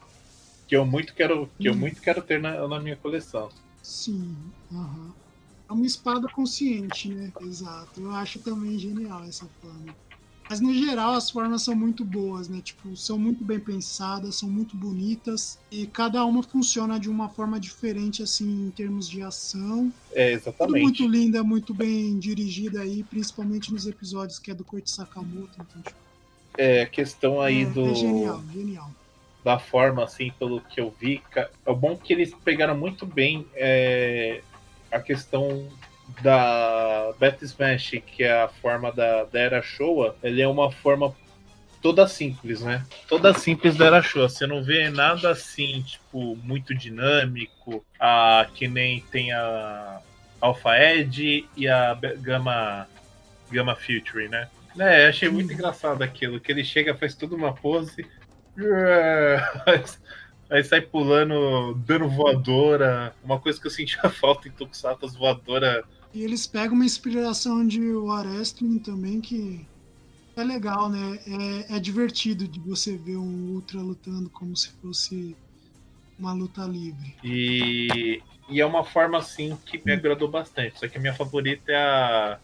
que eu muito quero, que hum. eu muito quero ter na, na minha coleção. Sim, uhum. é uma espada consciente, né? Exato. Eu acho também genial essa forma. Mas no geral as formas são muito boas, né? Tipo, são muito bem pensadas, são muito bonitas e cada uma funciona de uma forma diferente assim em termos de ação. É, exatamente. Tudo muito linda, muito bem dirigida aí, principalmente nos episódios que é do Koichi Sakamoto, então, tipo, É, a questão aí é, do é genial, genial. Da forma assim, pelo que eu vi, é bom que eles pegaram muito bem é, a questão da Bat Smash, que é a forma da, da Era Showa, ele é uma forma toda simples, né? Toda simples da Era Showa. Você não vê nada assim, tipo, muito dinâmico, a, que nem tem a Alpha Edge e a Gamma, Gamma Future, né? É, achei muito engraçado aquilo, que ele chega, faz toda uma pose, aí sai pulando, dando voadora. Uma coisa que eu sentia falta em Tokusatsu, as voadoras e eles pegam uma inspiração de Wrestling também, que é legal, né? É, é divertido de você ver um Ultra lutando como se fosse uma luta livre. E, e é uma forma, assim, que me agradou bastante. Só que a minha favorita é a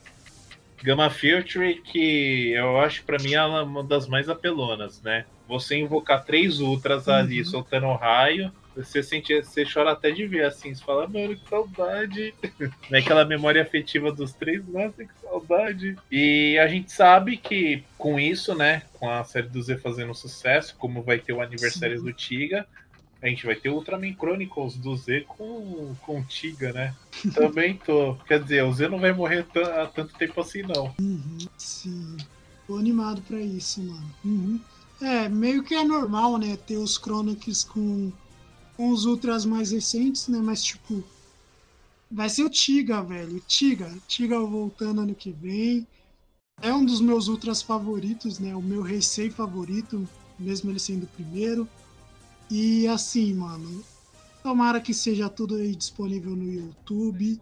Gamma Future, que eu acho para mim ela é uma das mais apelonas, né? Você invocar três Ultras uhum. ali soltando raio Você sente, você chora até de ver assim, você fala, mano, que saudade. Naquela memória afetiva dos três, nossa, que saudade. E a gente sabe que com isso, né, com a série do Z fazendo sucesso, como vai ter o aniversário Sim. do Tiga, a gente vai ter o Ultraman Chronicles do Z com, com o Tiga, né? Também tô. Quer dizer, o Z não vai morrer há tanto tempo assim, não. Uhum, sim. Tô animado pra isso, mano. Uhum. É, meio que é normal, né? Ter os Chronicles com, com os Ultras mais recentes, né? Mas, tipo, vai ser o Tiga, velho. Tiga. Tiga voltando ano que vem. É um dos meus Ultras favoritos, né? O meu Heisei favorito, mesmo ele sendo o primeiro. E assim, mano. Tomara que seja tudo aí disponível no YouTube.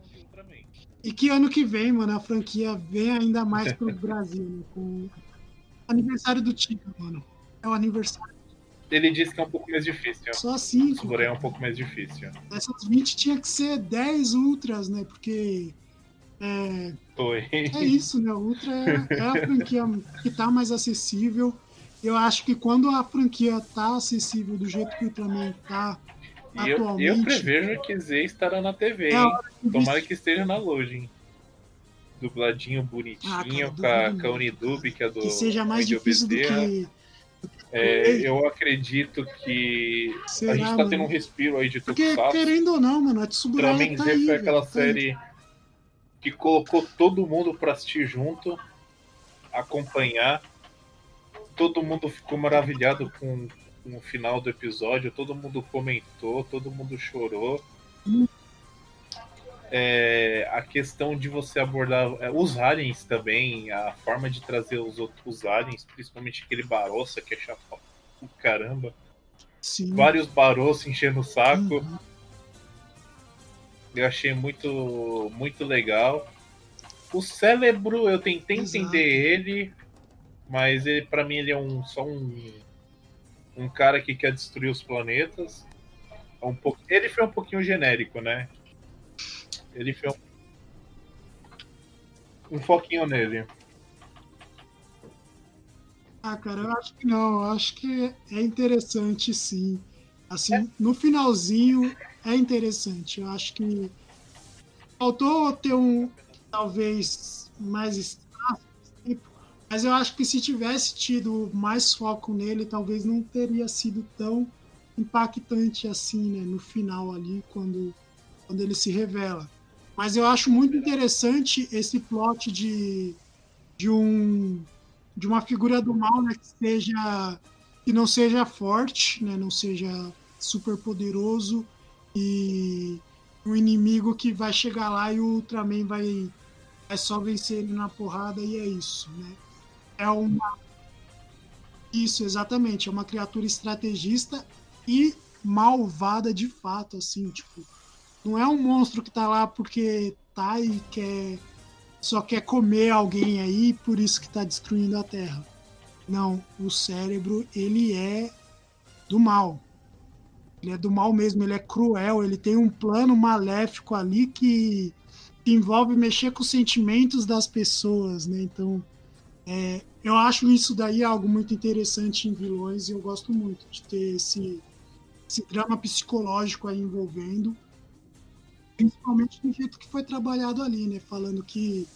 E que ano que vem, mano, a franquia vem ainda mais pro Brasil, né? Com o aniversário do Tigre, mano. É o aniversário. Ele disse que é um pouco mais difícil. Só cinco. Suboré é um pouco mais difícil. Dessas 20 tinha que ser 10 ultras, né? Porque é, Foi. é isso, né? O Ultra é, é a franquia que tá mais acessível. Eu acho que quando a franquia tá acessível do jeito que o Ultraman tá, E eu, eu prevejo que Z estará na TV, É hein? Tomara que esteja na loading. Dubladinho bonitinho, Ah, cara, com, a, com a Unidub, que é do. que seja mais difícil do que. É, eu acredito que Será, a gente tá mano? tendo um respiro aí de Porque, Tokusatsu. querendo ou não, mano, a Tsuburaya Ultraman tá Z aí, foi aquela velho, tá série que colocou todo mundo pra assistir junto, acompanhar. Todo mundo ficou maravilhado com, com o final do episódio, todo mundo comentou, todo mundo chorou. É, a questão de você abordar é, os aliens também, a forma de trazer os outros aliens, principalmente aquele Barossa que é chato pra caramba. Sim. Vários Barossa enchendo o saco. Uhum. Eu achei muito, muito legal. O cérebro, eu tentei Exato. entender ele, mas ele, para mim ele é um, só um, um cara que quer destruir os planetas. É um pouco, ele foi um pouquinho genérico, né? Ele foi um, foquinho nele. Ah, cara, eu acho que não. Eu acho que é interessante, sim. Assim, no finalzinho é interessante. Eu acho que faltou ter um, talvez, mais espaço, tempo, mas eu acho que se tivesse tido mais foco nele, talvez não teria sido tão impactante assim, né, no final ali, quando, quando ele se revela. Mas eu acho muito interessante esse plot de, de um de uma figura do mal, né, que seja que não seja forte, né, não seja super poderoso e um inimigo que vai chegar lá e o Ultraman vai é só vencer ele na porrada e é isso, né? É uma isso exatamente, é uma criatura estrategista e malvada de fato, assim, tipo, não é um monstro que tá lá porque tá e quer só quer comer alguém aí, por isso que está destruindo a Terra. Não, o cérebro ele é do mal. Ele é do mal mesmo, ele é cruel, ele tem um plano maléfico ali que, que envolve mexer com os sentimentos das pessoas, né? Então, é, eu acho isso daí algo muito interessante em vilões e eu gosto muito de ter esse, esse drama psicológico aí envolvendo principalmente do jeito que foi trabalhado ali, né? Falando que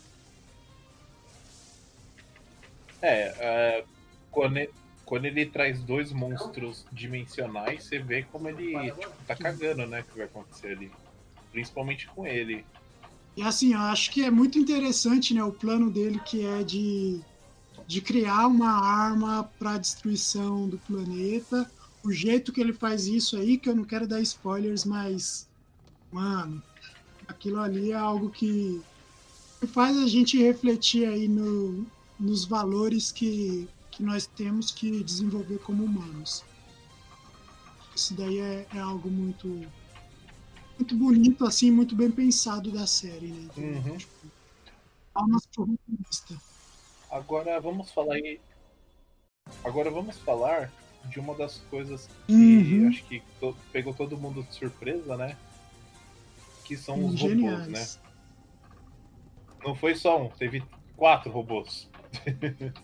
É, é, quando, ele, quando ele traz dois monstros dimensionais, você vê como ele tipo, tá cagando, né? O que vai acontecer ali. Principalmente com ele. E assim, eu acho que é muito interessante, né, o plano dele que é de, de criar uma arma para destruição do planeta. O jeito que ele faz isso aí, que eu não quero dar spoilers, mas mano, aquilo ali é algo que, faz a gente refletir aí no, nos valores que, que nós temos que desenvolver como humanos. Isso daí é, é algo muito muito bonito, assim, muito bem pensado da série, né? Então, Uhum. tipo, palmas pro roteirista. Agora vamos falar aí. Agora vamos falar de uma das coisas que Uhum. acho que to- pegou todo mundo de surpresa, né? Que são os robôs, Geniais. né? Não foi só um, teve quatro robôs.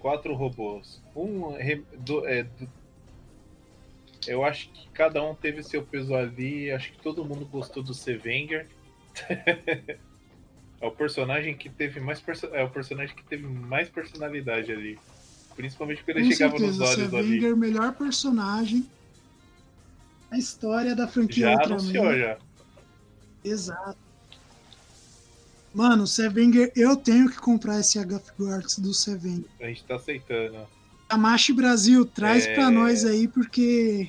quatro robôs. Um do- é, do- Eu acho que cada um teve seu peso ali. Acho que todo mundo gostou do Sevenger. é o personagem que teve mais é o personagem que teve mais personalidade ali. Principalmente quando ele Com chegava certeza, nos olhos ali. Sevenger, melhor personagem da história da franquia Já Ultraman. anunciou já. Exato. Mano, Sevenger, eu tenho que comprar esse HF Guards do Sevenger. A gente tá aceitando. Amashi Brasil, traz É. pra nós aí, porque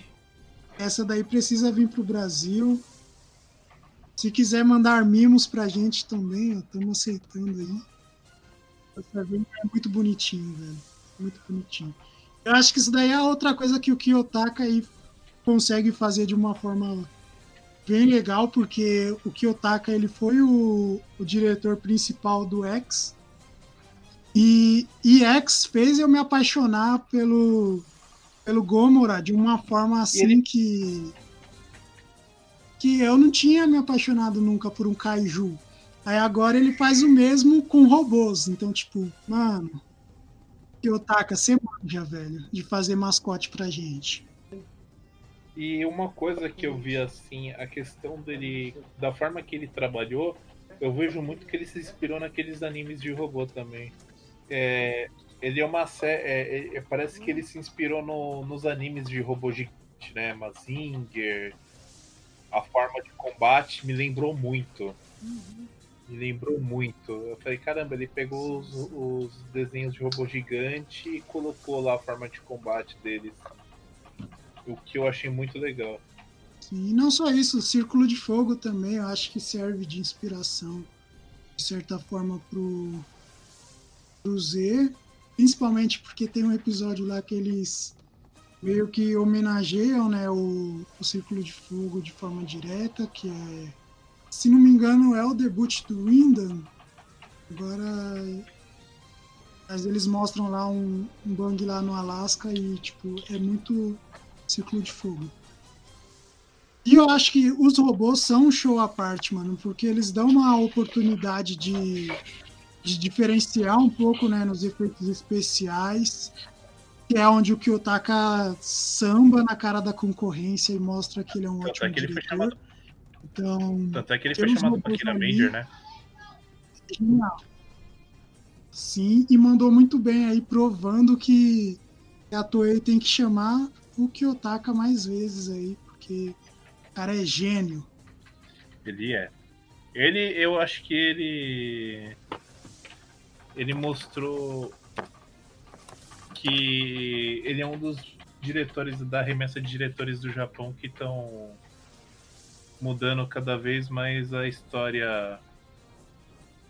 essa daí precisa vir pro Brasil. Se quiser mandar mimos pra gente também, estamos aceitando aí. O Sevenger é muito bonitinho, velho. Muito bonitinho. Eu acho que isso daí é outra coisa que o Kiyotaka aí consegue fazer de uma forma bem legal, porque o Kiyotaka ele foi o, o diretor principal do X. E, e X fez eu me apaixonar pelo, pelo Gomora de uma forma assim ele- que. que eu não tinha me apaixonado nunca por um kaiju. Aí agora ele faz o mesmo com robôs. Então, tipo, mano. Kiyotaka, você manja, velho, de fazer mascote pra gente. E uma coisa que eu vi assim, a questão dele, da forma que ele trabalhou, eu vejo muito que ele se inspirou naqueles animes de robô também. É, ele é uma série, parece que ele se inspirou no- nos animes de robô gigante, né? Mazinger, a forma de combate me lembrou muito. Me lembrou muito. Eu falei, caramba, ele pegou os, os desenhos de robô gigante e colocou lá a forma de combate deles. O que eu achei muito legal. Sim, e não só isso, o Círculo de Fogo também eu acho que serve de inspiração, de certa forma, pro, pro Z, principalmente porque tem um episódio lá que eles meio que homenageiam né, o, o Círculo de Fogo de forma direta, que é, se não me engano, é o debut do Windham. Agora, mas eles mostram lá um, um bang lá no Alasca e, tipo, é muito Círculo de Fogo. E eu acho que os robôs são um show à parte, mano, porque eles dão uma oportunidade de, de diferenciar um pouco, né, nos efeitos especiais, que é onde o Kiyotaka samba na cara da concorrência e mostra que ele é um Tanto é ótimo que ele foi diretor. chamado, Então, tanto é que ele foi chamado pra Kira ali. Major, né? genial. Sim, e mandou muito bem aí, provando que a Toei tem que chamar o Kiyotaka mais vezes aí, porque o cara é gênio. Ele é. Ele, eu acho que ele. Ele mostrou que ele é um dos diretores da remessa de diretores do Japão que estão mudando cada vez mais a história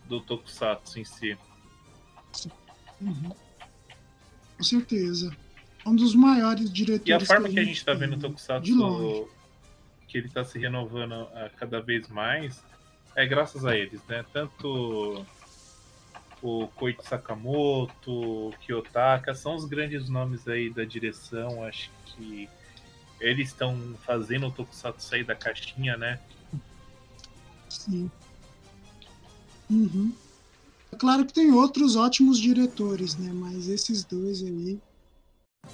do Tokusatsu em si. Uhum. Com certeza. Um dos maiores diretores. E a forma que a gente tá tem, vendo o Tokusatsu que ele tá se renovando cada vez mais é graças a eles, né? Tanto o Koichi Sakamoto, o Kiyotaka, são os grandes nomes aí da direção, acho que eles estão fazendo o Tokusatsu sair da caixinha, né? Sim. Uhum. É claro que tem outros ótimos diretores, né? Mas esses dois aí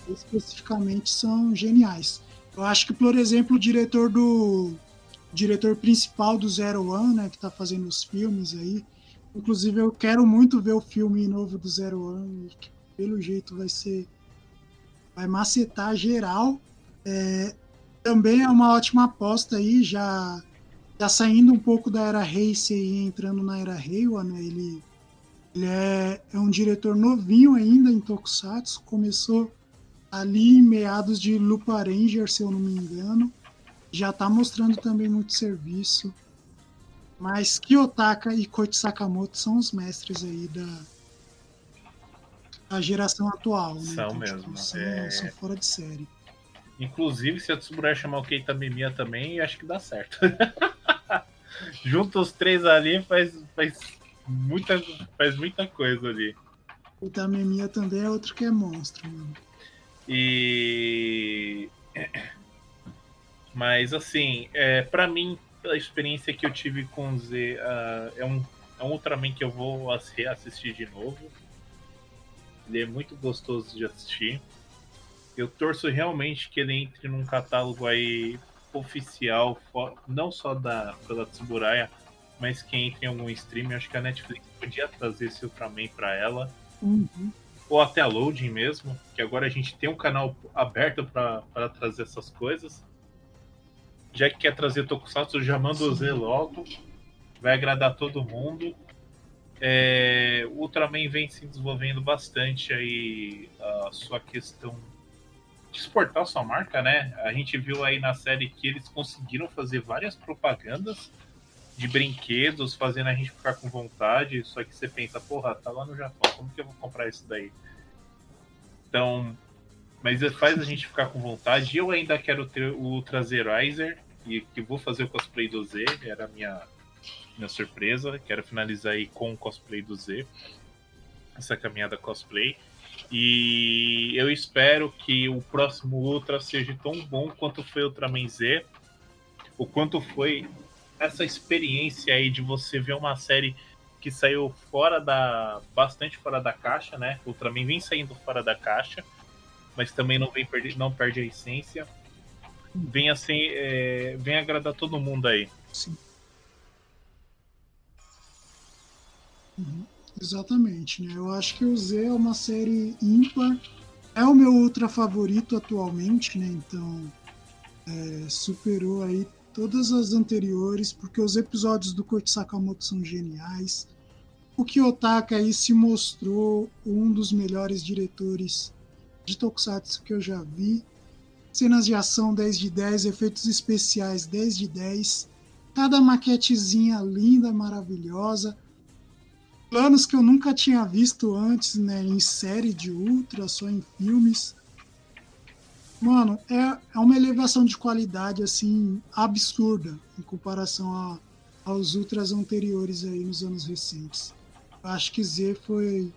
especificamente são geniais. Eu acho que, por exemplo, o diretor do o diretor principal do Zero One, né, que tá fazendo os filmes aí. Inclusive eu quero muito ver o filme novo do Zero One, que pelo jeito vai ser vai macetar geral. É, também é uma ótima aposta aí, já já saindo um pouco da era Heisei e entrando na era Reiwa, né? Ele, ele é, é um diretor novinho ainda em Tokusatsu, começou ali em meados de Lupa Ranger, se eu não me engano. Já tá mostrando também muito serviço. Mas Kiyotaka e Koichi Sakamoto são os mestres aí da, da geração atual, né? São tipo, mesmo, São, é. são fora de série. Inclusive, se a Tsuburaya chamar o Keita Mimiya também, acho que dá certo. Junta os três ali, faz, faz, muita, faz muita coisa ali. O Tamemiya também é outro que é monstro, mano. E. Mas, assim, é, para mim, pela experiência que eu tive com Z, ah, é, um, é um Ultraman que eu vou ass- reassistir de novo. Ele é muito gostoso de assistir. Eu torço realmente que ele entre num catálogo aí oficial, não só da pela Tsuburaya, mas que entre em algum stream. Acho que a Netflix podia trazer esse Ultraman para ela. Uhum. Ou até a Loading mesmo, que agora a gente tem um canal aberto para trazer essas coisas. Já que quer trazer Tokusatsu, já manda o Z logo. Vai agradar todo mundo. É, Ultraman vem se desenvolvendo bastante aí a sua questão de exportar sua marca, né? A gente viu aí na série que eles conseguiram fazer várias propagandas de brinquedos, fazendo a gente ficar com vontade. Só que você pensa, porra, tá lá no Japão, como que eu vou comprar isso daí? Então, mas faz a gente ficar com vontade. Eu ainda quero ter o Ultra Zerizer e que vou fazer o cosplay do Z, era a minha, minha surpresa. Quero finalizar aí com o cosplay do Z, essa caminhada cosplay. E eu espero que o próximo Ultra seja tão bom quanto foi o Ultraman Z, o quanto foi essa experiência aí de você ver uma série que saiu fora da. bastante fora da caixa, né? Ultraman vem saindo fora da caixa, mas também não vem perder, não perde a essência. Vem assim, é, vem agradar todo mundo aí. Sim. Uhum. Exatamente, né? Eu acho que o Z é uma série ímpar. É o meu ultra favorito atualmente, né? Então é, superou aí todas as anteriores, porque os episódios do Koichi Sakamoto são geniais. O Kiyotaka aí se mostrou um dos melhores diretores de Tokusatsu que eu já vi. Cenas de ação 10 de 10, efeitos especiais 10 de 10. Cada maquetezinha linda, maravilhosa planos que eu nunca tinha visto antes, né, em série de Ultra, só em filmes. Mano, é, é uma elevação de qualidade, assim, absurda em comparação a, aos Ultras anteriores aí nos anos recentes. Acho que Z foi,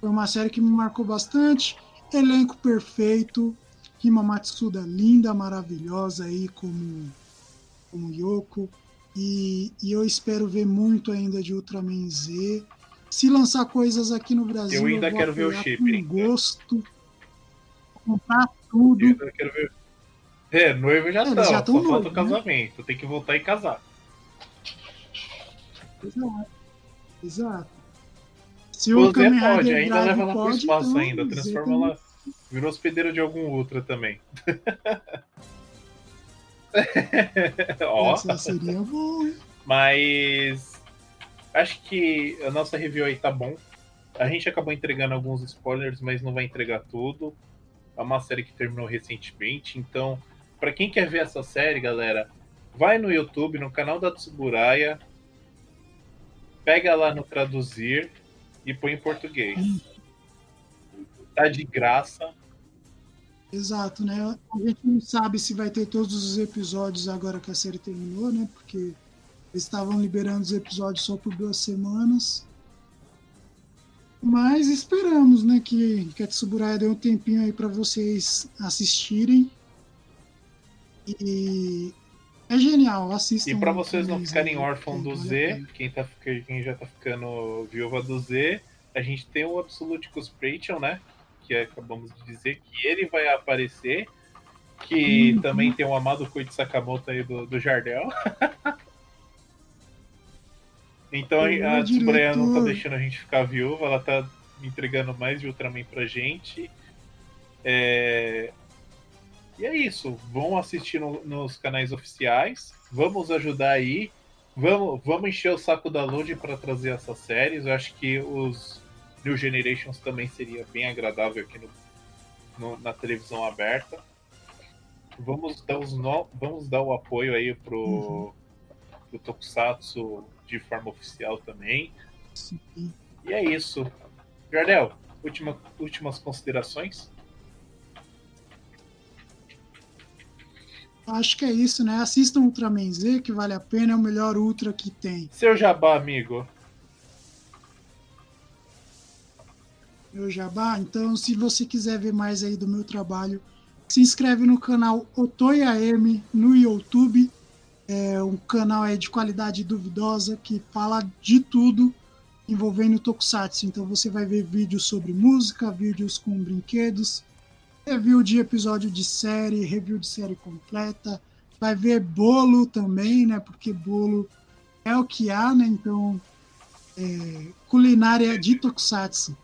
foi uma série que me marcou bastante. Elenco perfeito, Rima Matsuda linda, maravilhosa aí como, como Yoko. E, e eu espero ver muito ainda de Ultraman Z. Se lançar coisas aqui no Brasil, eu ainda eu quero ver o chip. Com gosto. Comprar tudo. Eu quero ver. É, noivo já já só falta o né? casamento. Tem que voltar e casar. Exato. Exato. Se o Zé pode, ainda leva ela pro espaço então, ainda. Transforma ela. Virou hospedeiro de algum outro também. Ó. Essa seria bom, hein? Mas Acho que a nossa review aí tá bom. A gente acabou entregando alguns spoilers, mas não vai entregar tudo. É uma série que terminou recentemente, então, para quem quer ver essa série, galera, vai no YouTube, no canal da Tsuburaya, pega lá no traduzir e põe em português. Tá de graça. Exato, né? A gente não sabe se vai ter todos os episódios agora que a série terminou, né? Porque estavam liberando os episódios só por duas semanas. Mas esperamos, né, que, que a Tsuburaya dê um tempinho aí para vocês assistirem. E é genial, assistam. E para vocês não ficarem órfãos do Z, quem, tá, quem já tá ficando viúva do Z, a gente tem o Absolute Cospration, né? Que acabamos de dizer que ele vai aparecer. Que uhum. também tem o amado Koichi Sakamoto aí do, do Jardel. Então a Tsuburaya não tá deixando a gente ficar viúva, ela tá entregando mais de Ultraman pra gente. É... E é isso. Vão assistir no, nos canais oficiais. Vamos ajudar aí. Vamos, vamos encher o saco da Load para trazer essas séries. Eu acho que os New Generations também seria bem agradável aqui no, no, na televisão aberta. Vamos dar, os no, vamos dar o apoio aí pro, uhum. pro Tokusatsu de forma oficial também. Sim. E é isso. Jardel, última, últimas considerações? Acho que é isso, né? Assistam Ultraman Z, que vale a pena, é o melhor Ultra que tem. Seu jabá, amigo. Meu jabá? Então, se você quiser ver mais aí do meu trabalho, se inscreve no canal Otoya M no YouTube é um canal aí de qualidade duvidosa que fala de tudo envolvendo Tokusatsu. Então você vai ver vídeos sobre música, vídeos com brinquedos, review de episódio de série, review de série completa. Vai ver bolo também, né? Porque bolo é o que há, né? Então, é, culinária de Tokusatsu.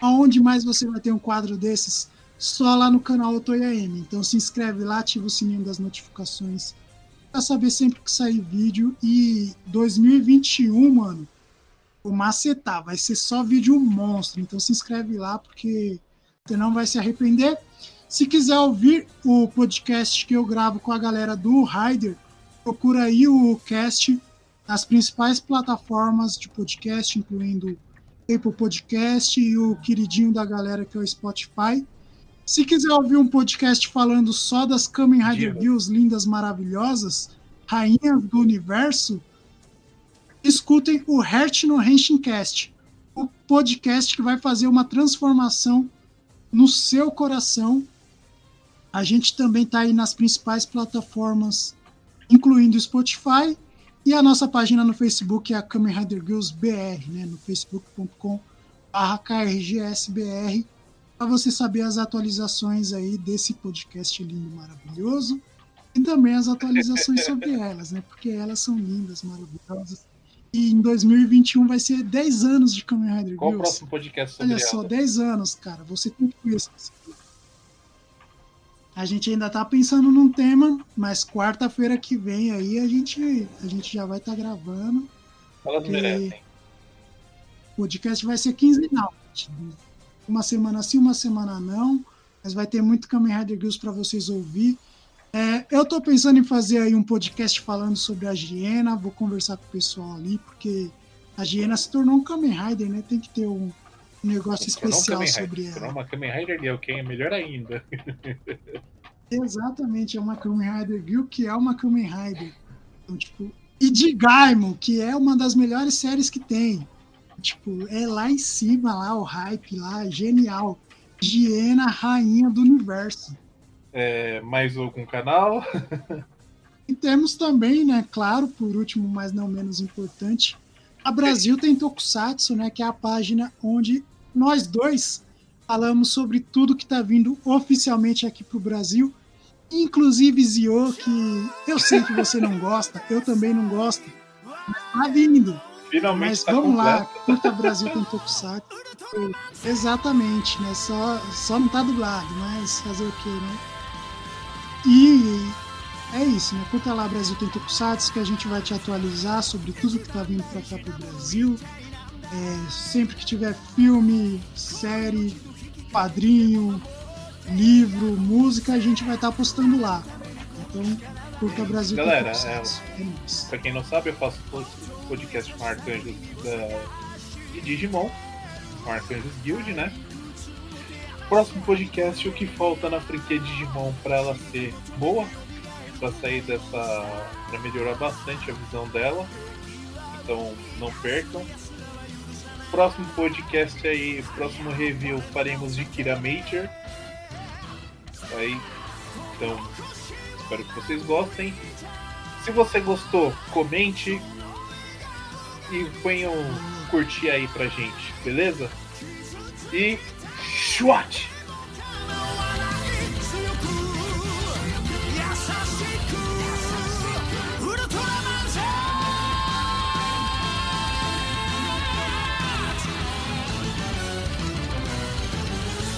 Aonde mais você vai ter um quadro desses? Só lá no canal Otoya M. Então se inscreve lá, ativa o sininho das notificações para saber sempre que sair vídeo. E 2021, mano, o macetar, vai ser só vídeo monstro. Então se inscreve lá porque você não vai se arrepender. Se quiser ouvir o podcast que eu gravo com a galera do Rider, procura aí o cast nas principais plataformas de podcast, incluindo Apple Podcast e o queridinho da galera que é o Spotify. Se quiser ouvir um podcast falando só das Kamen Rider Girls lindas, maravilhosas, rainhas do universo, escutem o Heart no Henshin Cast, o podcast que vai fazer uma transformação no seu coração. A gente também está aí nas principais plataformas, incluindo o Spotify e a nossa página no Facebook é a Kamen Rider Girls BR, né, no facebook.com KRGSBR, para você saber as atualizações aí desse podcast lindo, maravilhoso, e também as atualizações sobre elas, né, porque elas são lindas, maravilhosas. E em 2021 vai ser 10 anos de Kamen Rider Qual o próximo podcast sobre Olha só, ela? 10 anos, cara. Você tem que conhecer. A gente ainda tá pensando num tema, mas quarta-feira que vem aí a gente, a gente já vai estar gravando. Elas merecem. O podcast vai ser quinzenal. Uma semana sim, uma semana não. Mas vai ter muito Kamen Rider Girls para vocês ouvir. É, eu tô pensando em fazer aí um podcast falando sobre a Giena. Vou conversar com o pessoal ali, porque a Giena se tornou um Kamen Rider, né? Tem que ter um, um negócio Se um especial Kamen sobre Rider. Se tornou ela. uma Kamen Rider Girl, quem é melhor ainda. Exatamente, é uma Kamen Rider Girl que é uma Kamen Rider. Então, tipo, e de Gaimon, que é uma das melhores séries que tem. Tipo, é lá em cima, lá, o hype lá, genial. Giena, rainha do universo. É, mais algum canal? E temos também, né, claro, por último, mas não menos importante, a Brasil tem Tokusatsu, né, que é a página onde nós dois falamos sobre tudo que está vindo oficialmente aqui para o Brasil, inclusive Zio, que eu sei que você não gosta, eu também não gosto, mas tá vindo. Finalmente Mas tá vamos lá, completo. curta Brasil tem Tokusatsu. Exatamente, né? Só, só não tá dublado, mas fazer o quê, né? E é isso, né? Curta lá Brasil tem Tokusatsu, que a gente vai te atualizar sobre tudo que tá vindo pra cá pro Brasil. É, sempre que tiver filme, série, quadrinho, livro, música, a gente vai estar postando lá. Então, curta Brasil Galera, tem Tokusatsu. É, nóis. Pra quem não sabe, eu faço podcast com Arcanjos da... de Digimon, com Arcanjos Guild, né? Próximo podcast, o que falta na franquia Digimon pra ela ser boa, pra sair dessa. pra melhorar bastante a visão dela. Então não percam. Próximo podcast aí, próximo review faremos de Kira Major. Aí, então, espero que vocês gostem. Se você gostou, comente e ponha um curtir aí pra gente, beleza? E SWAT!